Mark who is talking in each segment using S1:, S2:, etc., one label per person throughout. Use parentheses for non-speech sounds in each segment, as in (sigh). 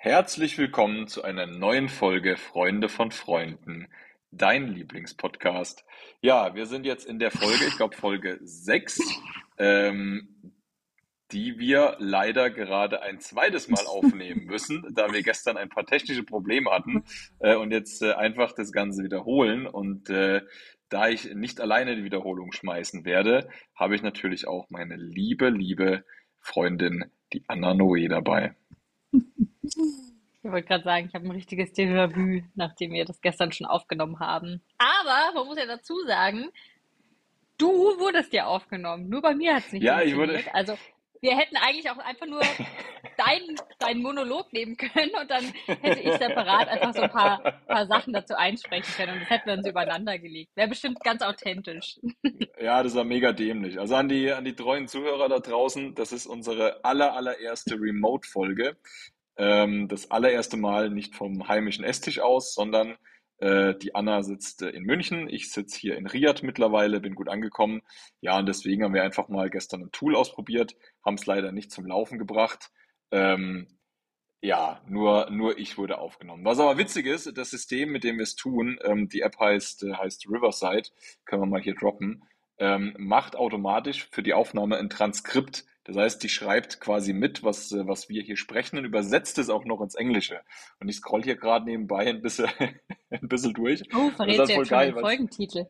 S1: Herzlich willkommen zu einer neuen Folge Freunde von Freunden, dein Lieblingspodcast. Ja, wir sind jetzt in der Folge, ich glaube Folge 6, ähm, die wir leider gerade ein zweites Mal aufnehmen müssen, da wir gestern ein paar technische Probleme hatten äh, und jetzt äh, einfach das Ganze wiederholen. Und äh, da ich nicht alleine die Wiederholung schmeißen werde, habe ich natürlich auch meine liebe, liebe Freundin, die Anna Noe dabei.
S2: Ich wollte gerade sagen, ich habe ein richtiges Déjà-vu, nachdem wir das gestern schon aufgenommen haben. Aber man muss ja dazu sagen, du wurdest ja aufgenommen. Nur bei mir hat es nicht
S1: Ja, ich wurde.
S2: Also wir hätten eigentlich auch einfach nur deinen dein Monolog nehmen können und dann hätte ich separat einfach so ein paar, paar Sachen dazu einsprechen können und das hätten wir uns übereinander gelegt. Wäre bestimmt ganz authentisch.
S1: Ja, das war mega dämlich. Also an die, an die treuen Zuhörer da draußen, das ist unsere aller, allererste Remote-Folge. Ähm, das allererste Mal nicht vom heimischen Esstisch aus, sondern äh, die Anna sitzt äh, in München, ich sitze hier in Riyadh mittlerweile, bin gut angekommen. Ja, und deswegen haben wir einfach mal gestern ein Tool ausprobiert, haben es leider nicht zum Laufen gebracht. Ähm, ja, nur, nur ich wurde aufgenommen. Was aber witzig ist, das System, mit dem wir es tun, ähm, die App heißt, äh, heißt Riverside, können wir mal hier droppen, ähm, macht automatisch für die Aufnahme ein Transkript das heißt, die schreibt quasi mit, was, äh, was wir hier sprechen und übersetzt es auch noch ins Englische. Und ich scroll hier gerade nebenbei ein bisschen, (laughs) ein bisschen durch.
S2: Oh, verrätst du jetzt geil, schon den Folgentitel?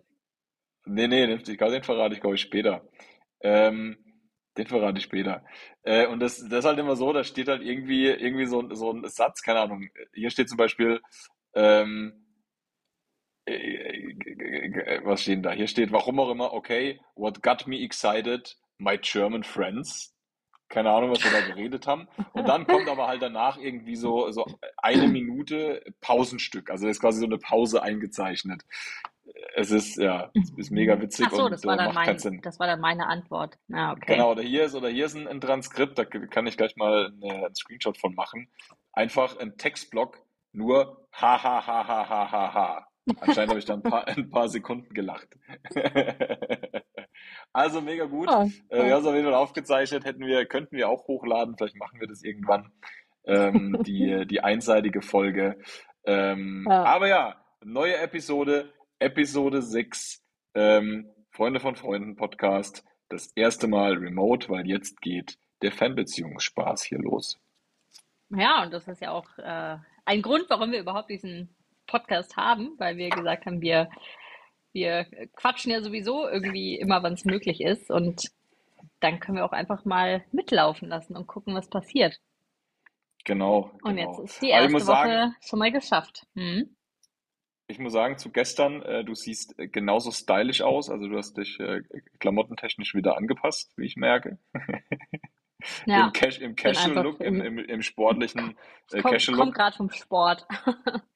S1: Nee, nee, den, den verrate ich, glaube ich, später. Ähm, den verrate ich später. Äh, und das, das ist halt immer so, da steht halt irgendwie, irgendwie so, so ein Satz, keine Ahnung. Hier steht zum Beispiel, ähm, äh, äh, was steht da? Hier steht, warum auch immer, okay, what got me excited My German Friends. Keine Ahnung, was wir da geredet haben. Und dann kommt aber halt danach irgendwie so, so eine Minute Pausenstück. Also ist quasi so eine Pause eingezeichnet. Es ist, ja, es ist mega witzig
S2: Ach so,
S1: und
S2: das war,
S1: äh,
S2: dann mein,
S1: Sinn.
S2: das war dann meine Antwort. Ah, okay.
S1: Genau, oder hier ist, oder hier ist ein, ein Transkript, da kann ich gleich mal eine, einen Screenshot von machen. Einfach ein Textblock, nur ha ha ha ha ha ha ha. Anscheinend habe ich da ein paar, (laughs) ein paar Sekunden gelacht. (laughs) Also mega gut.
S2: Oh,
S1: Äh, wir haben es auf jeden Fall aufgezeichnet, hätten wir, könnten wir auch hochladen, vielleicht machen wir das irgendwann, ähm, (laughs) die, die einseitige Folge. Ähm,
S2: Ja.
S1: aber ja, neue Episode, Episode 6, ähm, Freunde von Freunden Podcast, das erste Mal remote, weil jetzt geht der Fernbeziehungsspaß hier los.
S2: Ja, und das ist ja auch äh, ein Grund, warum wir überhaupt diesen Podcast haben, weil wir gesagt haben, wir, wir quatschen ja sowieso irgendwie immer, wann es möglich ist. Und dann können wir auch einfach mal mitlaufen lassen und gucken, was passiert.
S1: Genau,
S2: Und jetzt
S1: genau.
S2: ist die
S1: ich
S2: erste
S1: muss sagen,
S2: Woche schon mal geschafft. Hm?
S1: Ich muss sagen, zu gestern, äh, du siehst äh, genauso stylisch aus. Also du hast dich äh, klamottentechnisch wieder angepasst, wie ich merke. (laughs) Im,
S2: Ja,
S1: Cash, im
S2: bin
S1: Casual
S2: einfach
S1: Look, im,
S2: im,
S1: im, im sportlichen (laughs) äh,
S2: komm,
S1: Casual
S2: komm
S1: Look.
S2: gerade vom Sport. (laughs)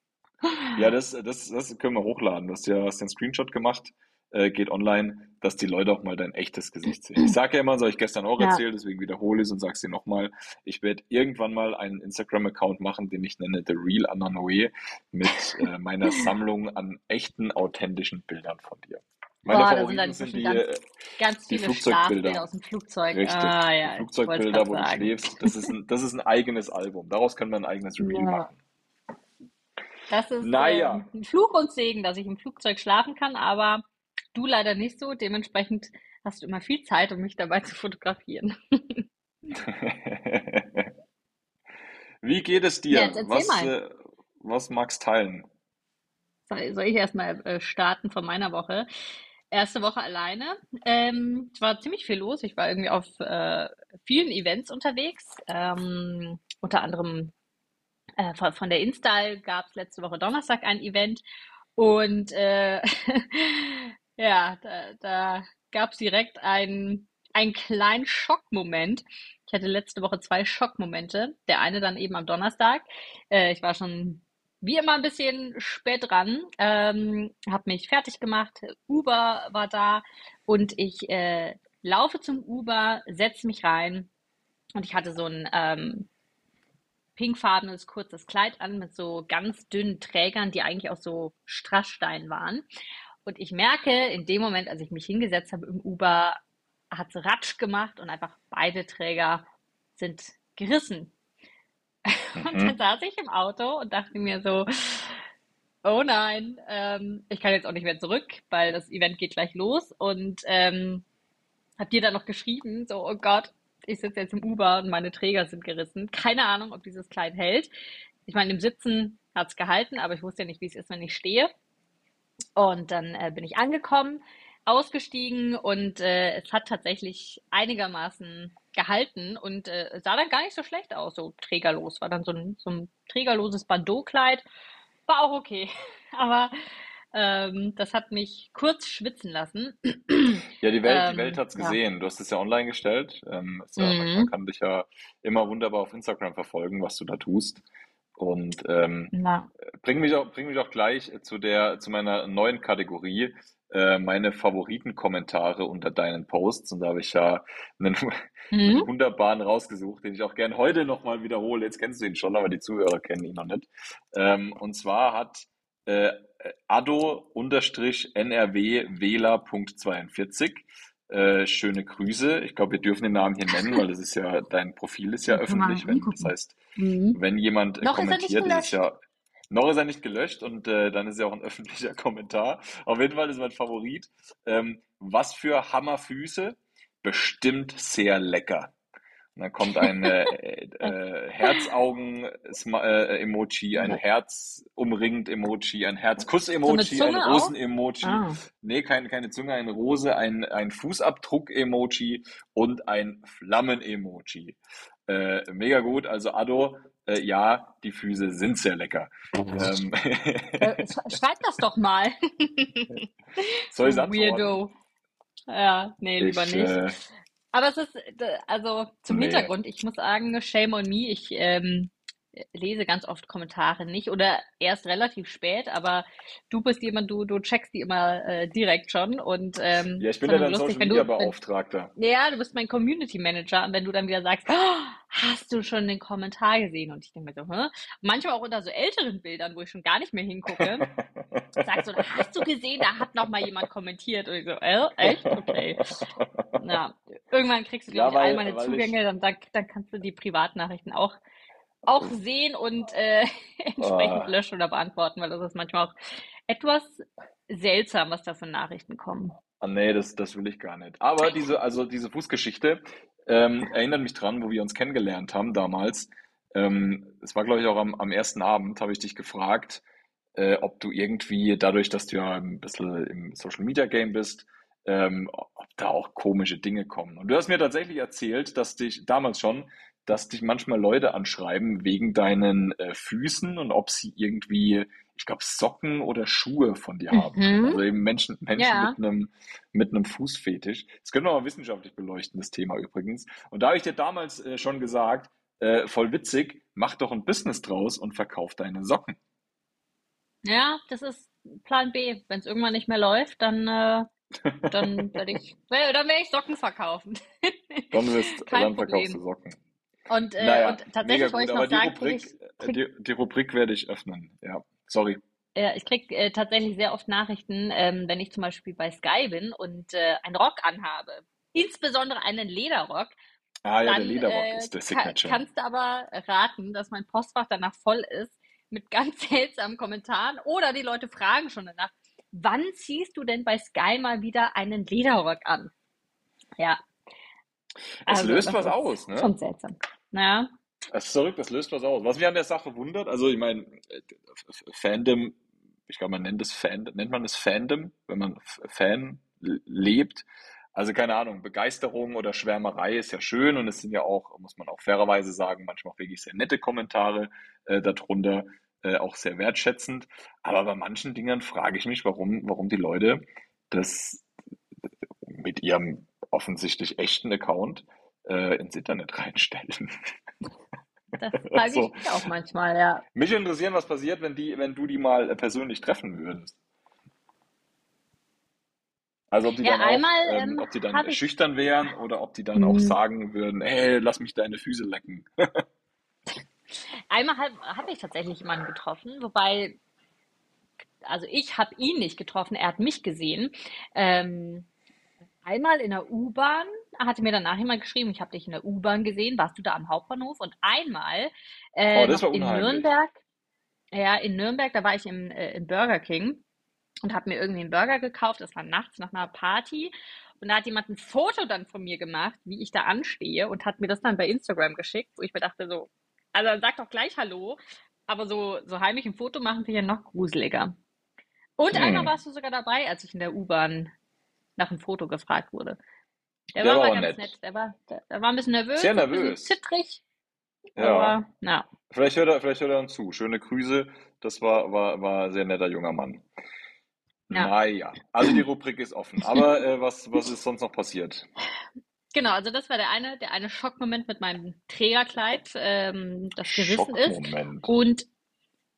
S1: Ja, das, das, das können wir hochladen. Du hast ja hast ja einen Screenshot gemacht, äh, geht online, dass die Leute auch mal dein echtes Gesicht sehen. Ich sage ja immer, das habe ich gestern auch
S2: Ja,
S1: erzählt, deswegen wiederhole ich es und sage es dir nochmal. Ich werde irgendwann mal einen Instagram-Account machen, den ich nenne The Real Anna Noe, mit äh, meiner (laughs) Sammlung an echten, authentischen Bildern von dir. Meine
S2: boah, da sind
S1: Favoriten
S2: dann
S1: sind
S2: inzwischen
S1: die,
S2: ganz,
S1: äh,
S2: ganz
S1: die
S2: viele
S1: Flugzeugbilder.
S2: aus dem Flugzeug.
S1: Richtig.
S2: Ah ja,
S1: Flugzeugbilder, wo du schläfst, das ist ein, das ist ein eigenes Album. Daraus können wir ein eigenes Reel
S2: Ja,
S1: machen.
S2: Das ist
S1: Naja,
S2: ähm, ein Fluch und Segen, dass ich im Flugzeug schlafen kann, aber du leider nicht so. Dementsprechend hast du immer viel Zeit, um mich dabei (laughs) zu fotografieren. (laughs)
S1: Wie geht es
S2: Ja,
S1: dir?
S2: jetzt erzähl
S1: Was,
S2: mal.
S1: äh, was magst teilen?
S2: Soll, soll ich erstmal äh, starten von meiner Woche? Erste Woche alleine. Ähm, es war ziemlich viel los. Ich war irgendwie auf äh, vielen Events unterwegs. Ähm, unter anderem äh, von, von der Install gab es letzte Woche Donnerstag ein Event. Und äh, (laughs) ja, da, da gab es direkt einen, einen kleinen Schockmoment. Ich hatte letzte Woche zwei Schockmomente. Der eine dann eben am Donnerstag. Äh, ich war schon wie immer ein bisschen spät dran, ähm, habe mich fertig gemacht. Uber war da und ich äh, laufe zum Uber, setze mich rein und ich hatte so ein ähm, pinkfarbenes kurzes Kleid an mit so ganz dünnen Trägern, die eigentlich aus so Strassstein waren. Und ich merke in dem Moment, als ich mich hingesetzt habe im Uber, hat es Ratsch gemacht und einfach beide Träger sind gerissen. (laughs) Und dann
S1: Mhm.
S2: saß ich im Auto und dachte mir so, oh nein, ähm, ich kann jetzt auch nicht mehr zurück, weil das Event geht gleich los. Und ähm, hab dir dann noch geschrieben, so, oh Gott, ich sitze jetzt im Uber und meine Träger sind gerissen. Keine Ahnung, ob dieses Kleid hält. Ich meine, im Sitzen hat's gehalten, aber ich wusste ja nicht, wie es ist, wenn ich stehe. Und dann äh, bin ich angekommen, ausgestiegen und äh, es hat tatsächlich einigermaßen gehalten und äh, sah dann gar nicht so schlecht aus, so trägerlos. War dann so ein, so ein trägerloses Bandeaukleid. War auch okay. (laughs) Aber ähm, das hat mich kurz schwitzen lassen.
S1: Ja, die Welt, die Welt
S2: Ähm,
S1: hat's
S2: ja.
S1: gesehen. Du hast es ja online gestellt. Ähm, ja, man, man
S2: Mhm.
S1: kann dich ja immer wunderbar auf Instagram verfolgen, was du da tust. Und ähm, bring mich auch, bring mich auch gleich zu der, zu meiner neuen Kategorie, äh, meine Favoritenkommentare unter deinen Posts. Und da habe ich ja einen, einen
S2: Mhm.
S1: wunderbaren rausgesucht, den ich auch gern heute nochmal wiederhole. Jetzt kennst du ihn schon, aber die Zuhörer kennen ihn noch nicht. Ähm, und zwar hat äh, Ado-NRW-Wähler.42 äh, schöne Grüße. Ich glaube, wir dürfen den Namen hier nennen, weil das ist ja, dein Profil ist ja öffentlich. Wenn, das heißt,
S2: Mhm.
S1: wenn jemand äh,
S2: Noch ist er nicht
S1: kommentiert, ist
S2: gelöscht.
S1: ja, noch ist er nicht gelöscht und äh, dann ist ja auch ein (laughs) öffentlicher Kommentar. Auf jeden Fall ist mein Favorit. Ähm, was für Hammerfüße, bestimmt sehr lecker. Und dann kommt ein äh, äh, Herzaugen-Emoji, ein Herz umringt Emoji, ein
S2: So eine
S1: Herzkuss-Emoji, ein
S2: Zunge auch?
S1: Rosen-Emoji.
S2: Ah.
S1: Nee, kein, keine Zunge, eine Rose, ein, ein Fußabdruck-Emoji und ein Flammen-Emoji. Äh, mega gut. Also Ado, äh, ja, die Füße sind sehr lecker. Ähm, (laughs)
S2: Äh, sch- schreib das doch mal.
S1: soll ich?
S2: Weirdo. Ja, nee, lieber
S1: Ich,
S2: nicht. Aber es ist, äh, also zum
S1: nee.
S2: Hintergrund, ich muss sagen, shame on me. Ich ähm, lese ganz oft Kommentare nicht oder erst relativ spät, aber du bist jemand, du, du checkst die immer äh, direkt schon und ähm,
S1: Ja, ich bin
S2: dann
S1: ja dein
S2: lustig,
S1: Social Media
S2: du, wenn,
S1: Beauftragter.
S2: ja, du bist mein Community Manager und wenn du dann wieder sagst, oh, hast du schon den Kommentar gesehen? Und ich denke mir so, hä? Manchmal auch unter so älteren Bildern, wo ich schon gar nicht mehr hingucke, (laughs) sagst du, hast du gesehen, da hat noch mal jemand kommentiert? Und ich so, äh, echt? Okay. Na, irgendwann kriegst du,
S1: Ja,
S2: ich, all
S1: weil,
S2: meine
S1: weil ich,
S2: Zugänge, dann, dann, dann kannst du die Privatnachrichten auch, auch sehen und äh, (laughs) entsprechend
S1: ah,
S2: löschen oder beantworten, weil das ist manchmal auch etwas seltsam, was da für Nachrichten kommen.
S1: ah, nee, das, das will ich gar nicht. Aber diese, also diese Fußgeschichte ähm, erinnert mich dran, wo wir uns kennengelernt haben damals. Ähm, es war, glaube ich, auch am, am ersten Abend, habe ich dich gefragt, äh, ob du irgendwie, dadurch, dass du ja ein bisschen im Social Media Game bist, ähm, ob da auch komische Dinge kommen. Und du hast mir tatsächlich erzählt, dass dich damals schon, dass dich manchmal Leute anschreiben wegen deinen äh, Füßen und ob sie irgendwie, ich glaube, Socken oder Schuhe von dir haben.
S2: Mhm.
S1: Also eben Menschen, Menschen
S2: Ja.
S1: mit einem, mit einem Fußfetisch. Das können wir mal wissenschaftlich beleuchten, das Thema übrigens. Und da habe ich dir damals äh, schon gesagt, äh, voll witzig, mach doch ein Business draus und verkauf deine Socken.
S2: Ja, das ist Plan B. Wenn es irgendwann nicht mehr läuft, dann, äh, dann (laughs) werde ich, dann werde ich Socken verkaufen.
S1: Dann, wirst, (laughs)
S2: Kein
S1: dann verkaufst du
S2: Problem.
S1: Socken.
S2: Und, äh,
S1: Naja,
S2: und tatsächlich wollte ich noch
S1: die
S2: sagen, kriege
S1: Rubrik,
S2: ich,
S1: äh,
S2: krieg,
S1: die, die Rubrik werde ich öffnen. Ja, sorry.
S2: äh, ich krieg äh, tatsächlich sehr oft Nachrichten, ähm, wenn ich zum Beispiel bei Sky bin und äh, einen Rock anhabe. Insbesondere einen Lederrock.
S1: Ah ja, der
S2: Dann
S1: Lederrock
S2: äh,
S1: ist der Signature.
S2: kannst du aber raten, dass mein Postfach danach voll ist mit (laughs) ganz seltsamen Kommentaren oder die Leute fragen schon danach, wann ziehst du denn bei Sky mal wieder einen Lederrock an? Ja,
S1: Es
S2: also
S1: löst
S2: das
S1: was aus, ne?
S2: schon seltsam. Ja,
S1: Es ist verrückt, das löst was aus. Was mich an der Sache wundert, also ich meine, äh, Fandom, ich glaube, man nennt es Fan, nennt man es Fandom, wenn man Fan lebt. Also keine Ahnung, Begeisterung oder Schwärmerei ist ja schön und es sind ja auch, muss man auch fairerweise sagen, manchmal auch wirklich sehr nette Kommentare äh, darunter, äh, auch sehr wertschätzend. Aber bei manchen Dingern frage ich mich, warum, warum die Leute das mit ihrem offensichtlich echten Account äh, ins Internet (laughs) reinstellen.
S2: das frage (laughs) ich
S1: So.
S2: mich auch manchmal, ja.
S1: Mich interessieren, was passiert, wenn die, wenn du die mal äh, persönlich treffen würdest. Also ob die
S2: Ja,
S1: dann auch,
S2: einmal
S1: ähm,
S2: ähm,
S1: ob die dann
S2: habe ich,
S1: schüchtern wären oder ob die dann auch
S2: mh,
S1: sagen würden, hey, lass mich deine Füße lecken.
S2: einmal habe hab ich tatsächlich jemanden getroffen, wobei, also ich habe ihn nicht getroffen, er hat mich gesehen. Ähm, einmal in der U-Bahn hatte mir danach jemand geschrieben, ich habe dich in der U-Bahn gesehen, warst du da am Hauptbahnhof? Und einmal
S1: Oh,
S2: äh,
S1: war
S2: in. Nürnberg, ja, in Nürnberg, da war ich im, äh, im Burger King und habe mir irgendwie einen Burger gekauft. Das war nachts nach einer Party. Und da hat jemand ein Foto dann von mir gemacht, wie ich da anstehe und hat mir das dann bei Instagram geschickt, wo ich mir dachte so, also dann sag doch gleich Hallo. Aber so, so heimlich ein Foto machen ich ja noch gruseliger. Und einmal
S1: Hm.
S2: warst du sogar dabei, als ich in der U-Bahn nach einem Foto gefragt wurde. Der
S1: Der
S2: war
S1: war
S2: ganz
S1: nett.
S2: nett. Der war, der, der war ein bisschen nervös,
S1: Sehr
S2: und ein bisschen
S1: nervös.
S2: zittrig,
S1: Ja.
S2: aber na,
S1: Vielleicht hört er, vielleicht hört er uns zu. Schöne Grüße. Das war, war, war ein sehr netter junger Mann.
S2: ja.
S1: Naja, also die Rubrik ist offen. Aber äh, was, was ist sonst noch passiert?
S2: Genau, also das war der eine, der eine Schockmoment mit meinem Trägerkleid, ähm, das gerissen ist. Und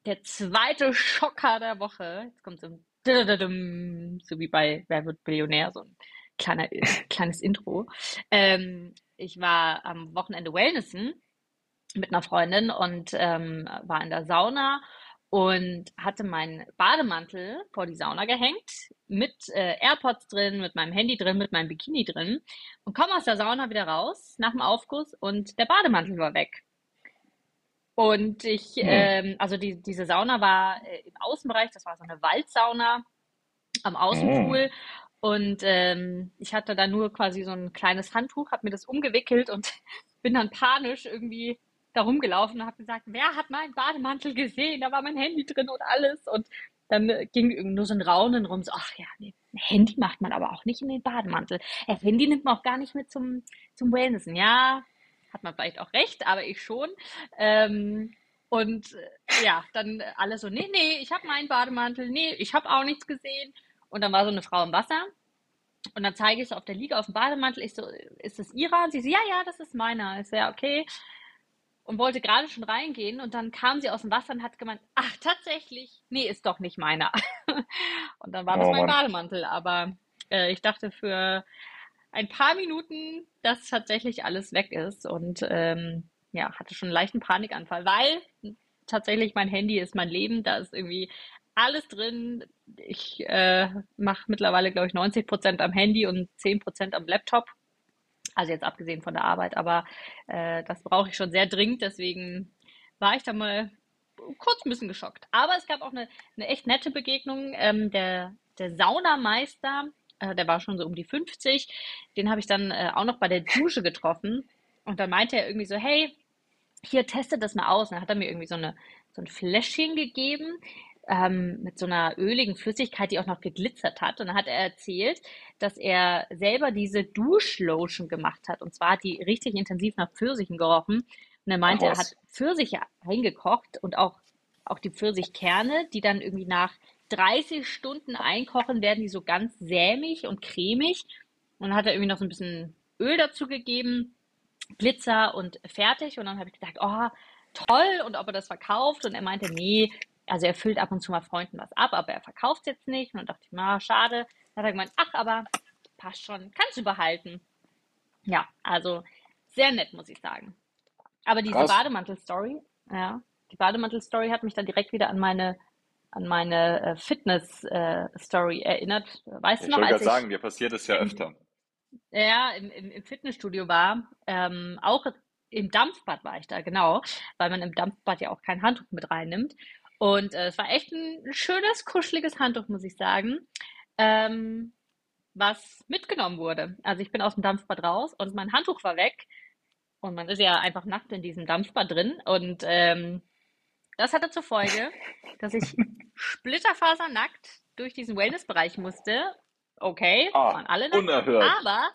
S2: der zweite Schocker der Woche, jetzt kommt so ein so wie bei Wer wird Millionär, so ein kleiner, (laughs) kleines Intro. Ähm, ich war am Wochenende Wellnessen mit einer Freundin und ähm, war in der Sauna und hatte meinen Bademantel vor die Sauna gehängt, mit äh, AirPods drin, mit meinem Handy drin, mit meinem Bikini drin und komme aus der Sauna wieder raus nach dem Aufguss und der Bademantel war weg. Und ich,
S1: Hm.
S2: ähm, also die, diese Sauna war äh, im Außenbereich, das war so eine Waldsauna am. Außenpool. Und ähm, ich hatte da nur quasi so ein kleines Handtuch, habe mir das umgewickelt und (laughs) bin dann panisch irgendwie da rumgelaufen und habe gesagt, wer hat meinen Bademantel gesehen? Da war mein Handy drin und alles. Und dann äh, ging nur so ein Raunen rum, so, ach ja, ein Handy macht man aber auch nicht in den Bademantel. Äh, Handy nimmt man auch gar nicht mit zum, zum Wellnessen. Ja, hat man vielleicht auch recht, aber ich schon. Ähm, und äh, ja, dann alle so, nee, nee, ich habe meinen Bademantel, nee, ich habe auch nichts gesehen. Und dann war so eine Frau im Wasser und dann zeige ich so auf der Liege auf dem Bademantel, ich so, ist das ihrer? Und sie so, ja, ja, das ist meiner. Ich so, ja, okay. Und wollte gerade schon reingehen und dann kam sie aus dem Wasser und hat gemeint, ach, tatsächlich, nee, ist doch nicht meiner. (laughs) Und dann war das
S1: Oh
S2: mein
S1: Mann.
S2: Bademantel, aber äh, ich dachte für ein paar Minuten, dass tatsächlich alles weg ist und ähm, ja, hatte schon einen leichten Panikanfall, weil tatsächlich mein Handy ist mein Leben, da ist irgendwie alles drin. Ich äh, mache mittlerweile, glaube ich, 90 Prozent am Handy und 10 Prozent am Laptop. Also jetzt abgesehen von der Arbeit, aber äh, das brauche ich schon sehr dringend, deswegen war ich da mal kurz ein bisschen geschockt. Aber es gab auch eine, eine echt nette Begegnung. Ähm, der, der Saunameister, äh, der war schon so um die 50, den habe ich dann äh, auch noch bei der Dusche getroffen. Und dann meinte er irgendwie so, hey, hier testet das mal aus. Und dann hat er mir irgendwie so eine, so ein Fläschchen gegeben ähm, mit so einer öligen Flüssigkeit, die auch noch geglitzert hat. Und dann hat er erzählt, dass er selber diese Duschlotion gemacht hat. Und zwar hat die richtig intensiv nach Pfirsichen gerochen. Und er
S1: Ach
S2: meinte, er hat. Pfirsiche eingekocht und auch, auch die Pfirsichkerne, die dann irgendwie nach 30 Stunden einkochen, werden die so ganz sämig und cremig. Und dann hat er irgendwie noch so ein bisschen Öl dazu gegeben, Glitzer und fertig. Und dann habe ich gedacht, oh, toll, und ob er das verkauft. Und er meinte, nee, also er füllt ab und zu mal Freunden was ab, aber er verkauft es jetzt nicht. Und dann dachte ich, na, schade. Dann hat er gemeint, ach, aber passt schon, kannst du behalten. Ja, also sehr nett, muss ich sagen. Aber diese. Bademantel-Story, ja, die Bademantel-Story hat mich dann direkt wieder an meine, an meine äh, Fitness-Story erinnert. Weißt du
S1: Ich
S2: noch,
S1: wollte
S2: als ich
S1: sagen, dir passiert es ja öfter.
S2: ja, im, im, im Fitnessstudio war, ähm, auch im Dampfbad war ich da, genau, weil man im Dampfbad ja auch kein Handtuch mit reinnimmt. Und äh, es war echt ein schönes, kuscheliges Handtuch, muss ich sagen, ähm, was mitgenommen wurde. Also ich bin aus dem Dampfbad raus und mein Handtuch war weg. Und man ist ja einfach nackt in diesem Dampfbad drin. Und ähm, das hatte zur Folge, (laughs) dass ich splitterfasernackt durch diesen Wellnessbereich musste. Okay,
S1: Ah,
S2: waren alle nackt,
S1: unerhört.
S2: aber,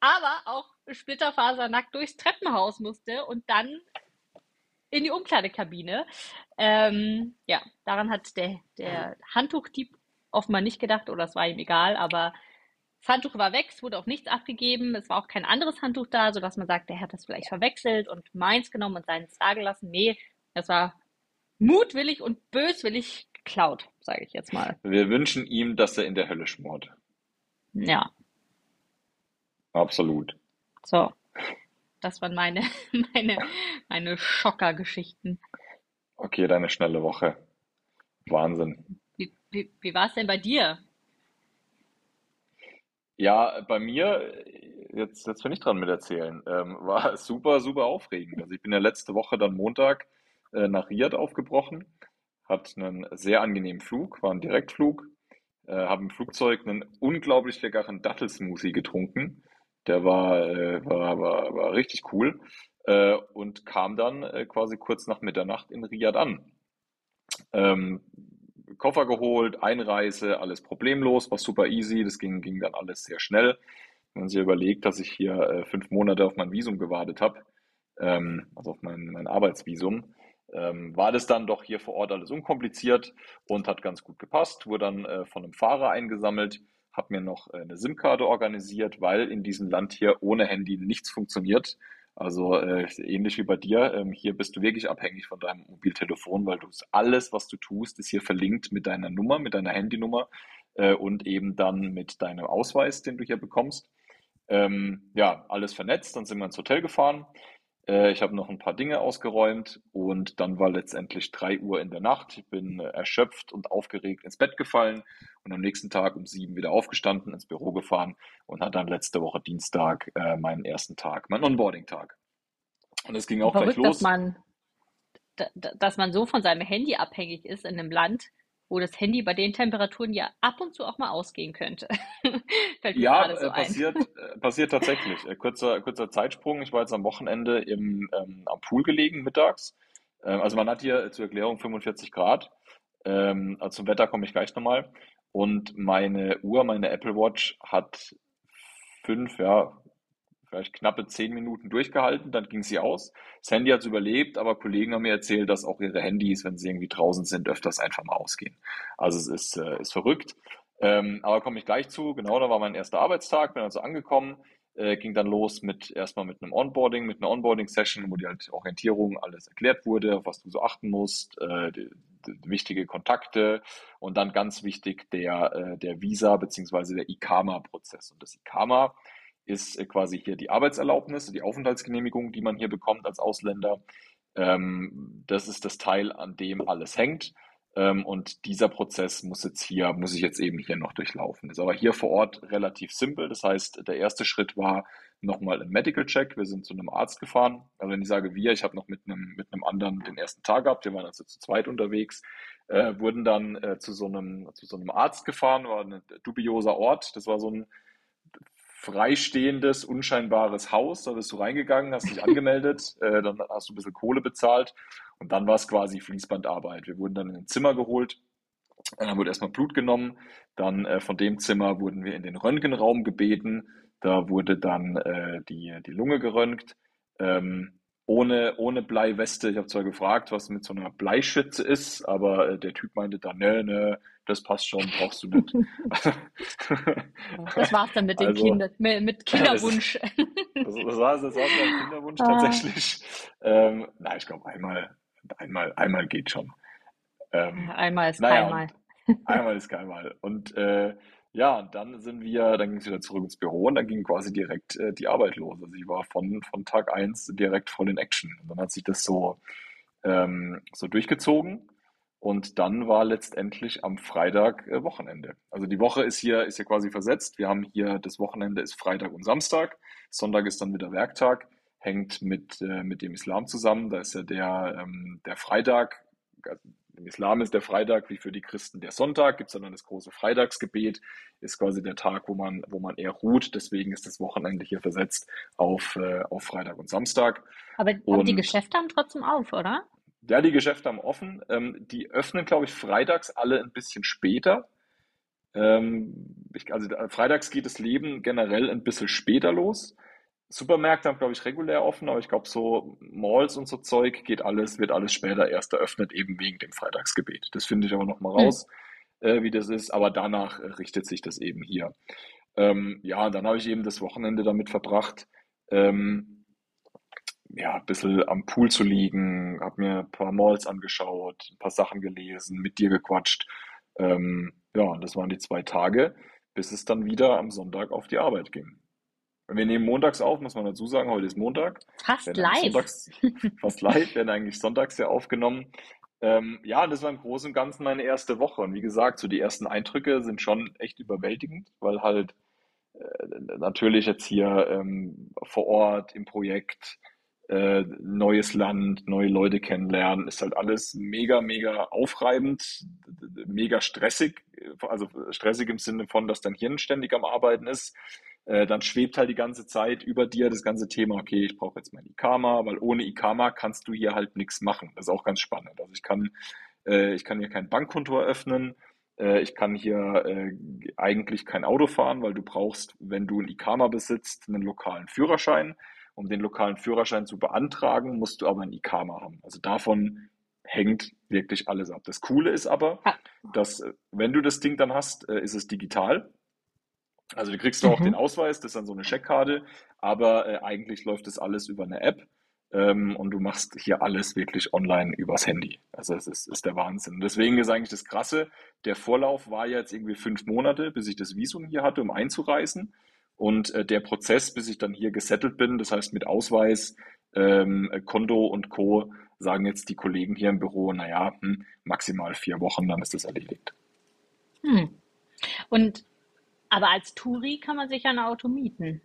S2: aber auch splitterfasernackt durchs Treppenhaus musste und dann in die Umkleidekabine. Ähm, ja, daran hat der, der Handtuchdieb offenbar nicht gedacht oder es war ihm egal, aber das Handtuch war weg, es wurde auch nichts abgegeben, es war auch kein anderes Handtuch da, sodass man sagt, der hat das vielleicht verwechselt und meins genommen und seins da gelassen. Nee, es war mutwillig und böswillig geklaut, sage ich jetzt mal.
S1: Wir wünschen ihm, dass er in der Hölle schmort.
S2: Ja,
S1: Absolut.
S2: so, das waren meine, (laughs) meine, meine Schockergeschichten.
S1: Okay, deine schnelle Woche. Wahnsinn.
S2: Wie, wie, wie war es denn bei dir?
S1: Ja, bei mir jetzt, jetzt bin ich dran mit erzählen. Ähm, war (laughs) super, super aufregend. Also ich bin ja letzte Woche dann Montag äh, nach Riyadh aufgebrochen, hatte einen sehr angenehmen Flug, war ein Direktflug, äh, habe im Flugzeug einen unglaublich leckeren Dattelsmoothie getrunken. Der war, äh, war, war, war richtig cool äh, und kam dann äh, quasi kurz nach Mitternacht in Riyadh an. Ähm, Koffer geholt, Einreise, alles problemlos, war super easy, das ging, ging dann alles sehr schnell. Wenn man sich überlegt, dass ich hier äh, fünf Monate auf mein Visum gewartet habe, ähm, also auf mein, mein Arbeitsvisum, ähm, war das dann doch hier vor Ort alles unkompliziert und hat ganz gut gepasst. Wurde dann äh, von einem Fahrer eingesammelt, habe mir noch äh, eine SIM-Karte organisiert, weil in diesem Land hier ohne Handy nichts funktioniert. Also äh, ähnlich wie bei dir, ähm, hier bist du wirklich abhängig von deinem Mobiltelefon, weil du alles, was du tust, ist hier verlinkt mit deiner Nummer, mit deiner Handynummer äh, und eben dann mit deinem Ausweis, den du hier bekommst. Ähm, ja, alles vernetzt, dann sind wir ins Hotel gefahren. Äh, ich habe noch ein paar Dinge ausgeräumt und dann war letztendlich drei Uhr in der Nacht. Ich bin äh, erschöpft und aufgeregt ins Bett gefallen und am nächsten Tag um sieben wieder aufgestanden, ins Büro gefahren und hatte dann letzte Woche Dienstag äh, meinen ersten Tag, meinen Onboarding-Tag. Und es ging auch
S2: Verrückt,
S1: gleich
S2: dass
S1: los.
S2: man, da- da- dass man so von seinem Handy abhängig ist in einem Land, wo das Handy bei den Temperaturen ja ab und zu auch mal ausgehen könnte. (laughs) Fällt mir
S1: Ja,
S2: so
S1: äh,
S2: ein.
S1: passiert, (laughs) äh, passiert tatsächlich. Äh, kurzer, kurzer Zeitsprung. Ich war jetzt am Wochenende im, ähm, am Pool gelegen, mittags. Ähm, also man hat hier zur Erklärung 45 Grad. Ähm, also zum Wetter komme ich gleich nochmal. Und meine Uhr, meine Apple Watch hat fünf, ja, vielleicht knappe zehn Minuten durchgehalten, dann ging sie aus. Das Handy hat überlebt, aber Kollegen haben mir erzählt, dass auch ihre Handys, wenn sie irgendwie draußen sind, öfters einfach mal ausgehen. Also es ist, äh, ist verrückt. Ähm, aber komme ich gleich zu. Genau, da war mein erster Arbeitstag, bin also angekommen, äh, ging dann los mit erstmal mit einem Onboarding, mit einer Onboarding-Session, wo die halt Orientierung alles erklärt wurde, auf was du so achten musst, äh, die, die, wichtige Kontakte und dann ganz wichtig der, äh, der Visa bzw. der IKAMA-Prozess. Und das IKAMA ist äh, quasi hier die Arbeitserlaubnis, die Aufenthaltsgenehmigung, die man hier bekommt als Ausländer. Ähm, das ist das Teil, an dem alles hängt. Ähm, und dieser Prozess muss jetzt hier, muss ich jetzt eben hier noch durchlaufen. Ist aber hier vor Ort relativ simpel. Das heißt, der erste Schritt war nochmal ein Medical Check. Wir sind zu einem Arzt gefahren. Also wenn ich sage wir, ich habe noch mit einem, mit einem anderen den ersten Tag gehabt. Wir waren also zu zweit unterwegs. Äh, wurden dann äh, zu so einem, zu so einem Arzt gefahren, war ein dubioser Ort. Das war so ein freistehendes, unscheinbares Haus. Da bist du reingegangen, hast dich angemeldet, (laughs) äh, dann hast du ein bisschen Kohle bezahlt und dann war es quasi Fließbandarbeit. Wir wurden dann in ein Zimmer geholt, äh, dann wurde erstmal Blut genommen, dann äh, von dem Zimmer wurden wir in den Röntgenraum gebeten, da wurde dann äh, die, die Lunge geröntgt. Ähm, ohne, ohne Bleiweste. Ich habe zwar gefragt, was mit so einer Bleischütze ist, aber äh, der Typ meinte dann, ne, ne, das passt schon, brauchst du (laughs) nicht.
S2: Das war's dann mit dem
S1: Also,
S2: Kind, mit, mit Kinderwunsch. (laughs)
S1: das, das war, das war so ein Kinderwunsch
S2: Ah,
S1: tatsächlich. Ähm, na, ich glaube, einmal, einmal, einmal geht schon. Ähm,
S2: Einmal ist
S1: naja,
S2: keinmal.
S1: einmal ist keinmal. Und äh, ja, dann sind wir, dann ging es wieder zurück ins Büro und dann ging quasi direkt äh, die Arbeit los. Also ich war von, von Tag eins direkt voll in Action. Und dann hat sich das so, ähm, so durchgezogen. Und dann war letztendlich am Freitag äh, Wochenende. Also die Woche ist hier, ist hier quasi versetzt. Wir haben hier, das Wochenende ist Freitag und Samstag. Sonntag ist dann wieder Werktag. Hängt mit, äh, mit dem Islam zusammen. Da ist ja der, ähm, der Freitag, also im Islam ist der Freitag wie für die Christen der Sonntag. Gibt es dann das große Freitagsgebet. Ist quasi der Tag, wo man, wo man eher ruht. Deswegen ist das Wochenende hier versetzt auf, äh, auf Freitag und Samstag.
S2: Aber, aber die
S1: Und
S2: Geschäfte haben trotzdem auf, oder?
S1: Ja, die Geschäfte haben offen. Ähm, die öffnen, glaube ich, freitags alle ein bisschen später. Ähm, ich, also freitags geht das Leben generell ein bisschen später los. Supermärkte haben, glaube ich, regulär offen, aber ich glaube, so Malls und so Zeug geht alles, wird alles später erst eröffnet, eben wegen dem Freitagsgebet. Das finde ich aber noch mal
S2: Hm.
S1: raus, äh, wie das ist, aber danach richtet sich das eben hier. Ähm, ja, dann habe ich eben das Wochenende damit verbracht, ähm, ja, ein bisschen am Pool zu liegen, habe mir ein paar Malls angeschaut, ein paar Sachen gelesen, mit dir gequatscht. Ähm, ja, und das waren die zwei Tage, bis es dann wieder am Sonntag auf die Arbeit ging. Wir nehmen montags auf, muss man dazu sagen, heute ist Montag.
S2: Fast
S1: Werden
S2: live.
S1: sonntags, (laughs) fast live, werden eigentlich sonntags ja aufgenommen. Ähm, ja, das war im Großen und Ganzen meine erste Woche. Und wie gesagt, so die ersten Eindrücke sind schon echt überwältigend, weil halt äh, natürlich jetzt hier ähm, vor Ort im Projekt, äh, neues Land, neue Leute kennenlernen, ist halt alles mega, mega aufreibend, mega stressig, also stressig im Sinne von, dass dein Hirn ständig am Arbeiten ist. Äh, dann schwebt halt die ganze Zeit über dir das ganze Thema, okay, ich brauche jetzt mein Ikama, weil ohne Ikama kannst du hier halt nichts machen. Das ist auch ganz spannend. Also ich kann, äh, ich kann hier kein Bankkonto eröffnen, ich kann hier eigentlich kein Auto fahren, weil du brauchst, wenn du ein Ikama besitzt, einen lokalen Führerschein. Um den lokalen Führerschein zu beantragen, musst du aber ein Ikama haben. Also davon hängt wirklich alles ab. Das Coole ist aber, dass äh, wenn du das Ding dann hast, äh, ist es digital. Also du kriegst auch mhm. den Ausweis, das ist dann so eine Checkkarte, aber äh, eigentlich läuft das alles über eine App ähm, und du machst hier alles wirklich online übers Handy. Also es ist, ist der Wahnsinn. Deswegen ist eigentlich das Krasse, der Vorlauf war jetzt irgendwie fünf Monate, bis ich das Visum hier hatte, um einzureisen. Und äh, der Prozess, bis ich dann hier gesettelt bin, das heißt mit Ausweis, ähm, Konto und Co., sagen jetzt die Kollegen hier im Büro, naja, hm, maximal vier Wochen, dann ist das erledigt.
S2: Hm. Und aber als Touri kann man sich ja ein Auto mieten.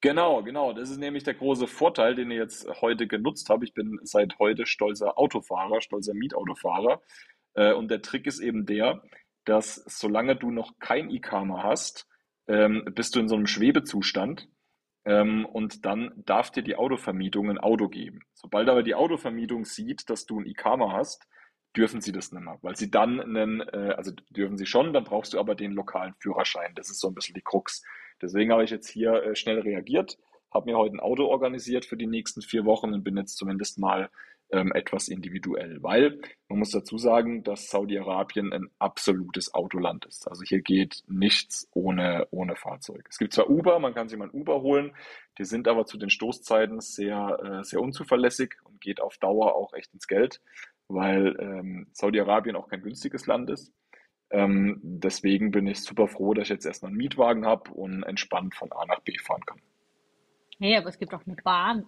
S1: Genau, genau. Das ist nämlich der große Vorteil, den ich jetzt heute genutzt habe. Ich bin seit heute stolzer Autofahrer, stolzer Mietautofahrer. Äh, und der Trick ist eben der, dass solange du noch kein Ikama hast, ähm, bist du in so einem Schwebezustand. Ähm, und dann darf dir die Autovermietung ein Auto geben. Sobald aber die Autovermietung sieht, dass du ein Ikama hast, dürfen sie das nicht mehr, weil sie dann einen, äh, also dürfen sie schon, dann brauchst du aber den lokalen Führerschein. Das ist so ein bisschen die Krux. Deswegen habe ich jetzt hier äh, schnell reagiert, habe mir heute ein Auto organisiert für die nächsten vier Wochen und bin jetzt zumindest mal ähm, etwas individuell, weil man muss dazu sagen, dass Saudi-Arabien ein absolutes Autoland ist. Also hier geht nichts ohne, ohne Fahrzeug. Es gibt zwar Uber, man kann sich mal ein Uber holen, die sind aber zu den Stoßzeiten sehr, äh, sehr unzuverlässig und geht auf Dauer auch echt ins Geld weil ähm, Saudi-Arabien auch kein günstiges Land ist. Ähm, deswegen bin ich super froh, dass ich jetzt erstmal einen Mietwagen habe und entspannt von A nach B fahren kann.
S2: Hey, aber es gibt auch eine Bahn.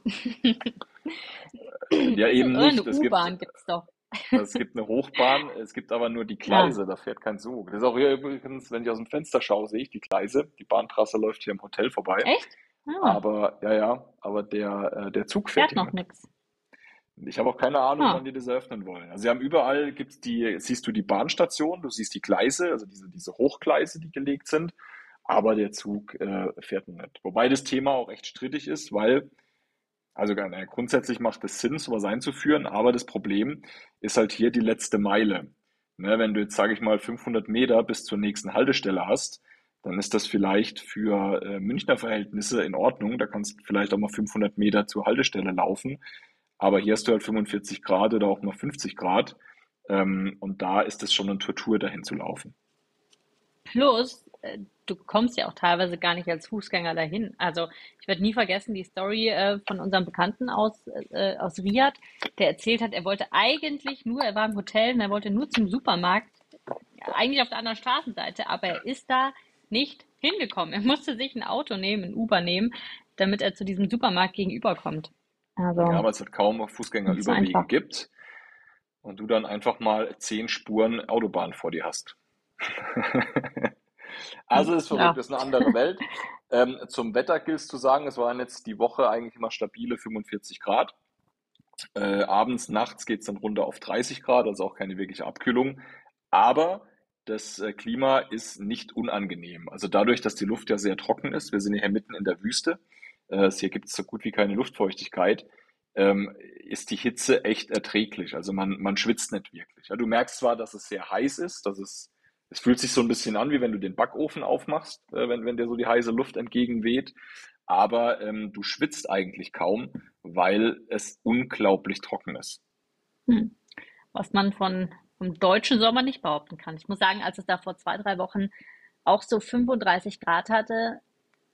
S1: ja, eben nicht.
S2: Eine U-Bahn gibt es doch.
S1: Es gibt eine Hochbahn, es gibt aber nur die Gleise, ja. da fährt kein Zug. Das ist auch hier übrigens, wenn ich aus dem Fenster schaue, sehe ich die Gleise. Die Bahntrasse läuft hier im Hotel vorbei.
S2: Echt?
S1: Ah. Aber ja, ja, aber der, äh, der Zug fährt,
S2: fährt noch nichts.
S1: Ich habe auch keine Ahnung, ah. wann die das eröffnen wollen. Also sie haben überall, gibt's die, siehst du die Bahnstation, du siehst die Gleise, also diese, diese Hochgleise, die gelegt sind, aber der Zug äh, fährt nicht. Wobei das Thema auch echt strittig ist, weil, also äh, grundsätzlich macht es Sinn, sowas einzuführen, aber das Problem ist halt hier die letzte Meile. Ne, wenn du jetzt, sage ich mal, 500 Meter bis zur nächsten Haltestelle hast, dann ist das vielleicht für äh, Münchner Verhältnisse in Ordnung. Da kannst du vielleicht auch mal 500 Meter zur Haltestelle laufen. Aber hier hast du halt 45 Grad oder auch mal 50 Grad. Ähm, und da ist es schon eine Tortur, dahin zu laufen.
S2: Plus, äh, du kommst ja auch teilweise gar nicht als Fußgänger dahin. Also ich werde nie vergessen die Story äh, von unserem Bekannten aus, äh, aus Riyadh, der erzählt hat, er wollte eigentlich nur, er war im Hotel und er wollte nur zum Supermarkt, eigentlich auf der anderen Straßenseite, aber er ist da nicht hingekommen. Er musste sich ein Auto nehmen, ein Uber nehmen, damit er zu diesem Supermarkt gegenüberkommt.
S1: Also, ja, weil es halt kaum Fußgängerüberwege gibt und du dann einfach mal zehn Spuren Autobahn vor dir hast. (laughs) also ist verrückt, ja. ist eine andere Welt. Ähm, zum Wetter gilt es zu sagen, es waren jetzt die Woche eigentlich immer stabile 45 Grad. Äh, abends, nachts geht es dann runter auf 30 Grad, also auch keine wirkliche Abkühlung. Aber das äh, Klima ist nicht unangenehm. Also dadurch, dass die Luft ja sehr trocken ist, wir sind hier mitten in der Wüste, äh, hier gibt es so gut wie keine Luftfeuchtigkeit, ähm, ist die Hitze echt erträglich. Also man, man schwitzt nicht wirklich. Ja, du merkst zwar, dass es sehr heiß ist, dass es, es fühlt sich so ein bisschen an, wie wenn du den Backofen aufmachst, äh, wenn, wenn dir so die heiße Luft entgegenweht. Aber ähm, du schwitzt eigentlich kaum, weil es unglaublich trocken ist.
S2: Hm. Was man von, vom deutschen Sommer nicht behaupten kann. Ich muss sagen, als es da vor zwei, drei Wochen auch so 35 Grad hatte,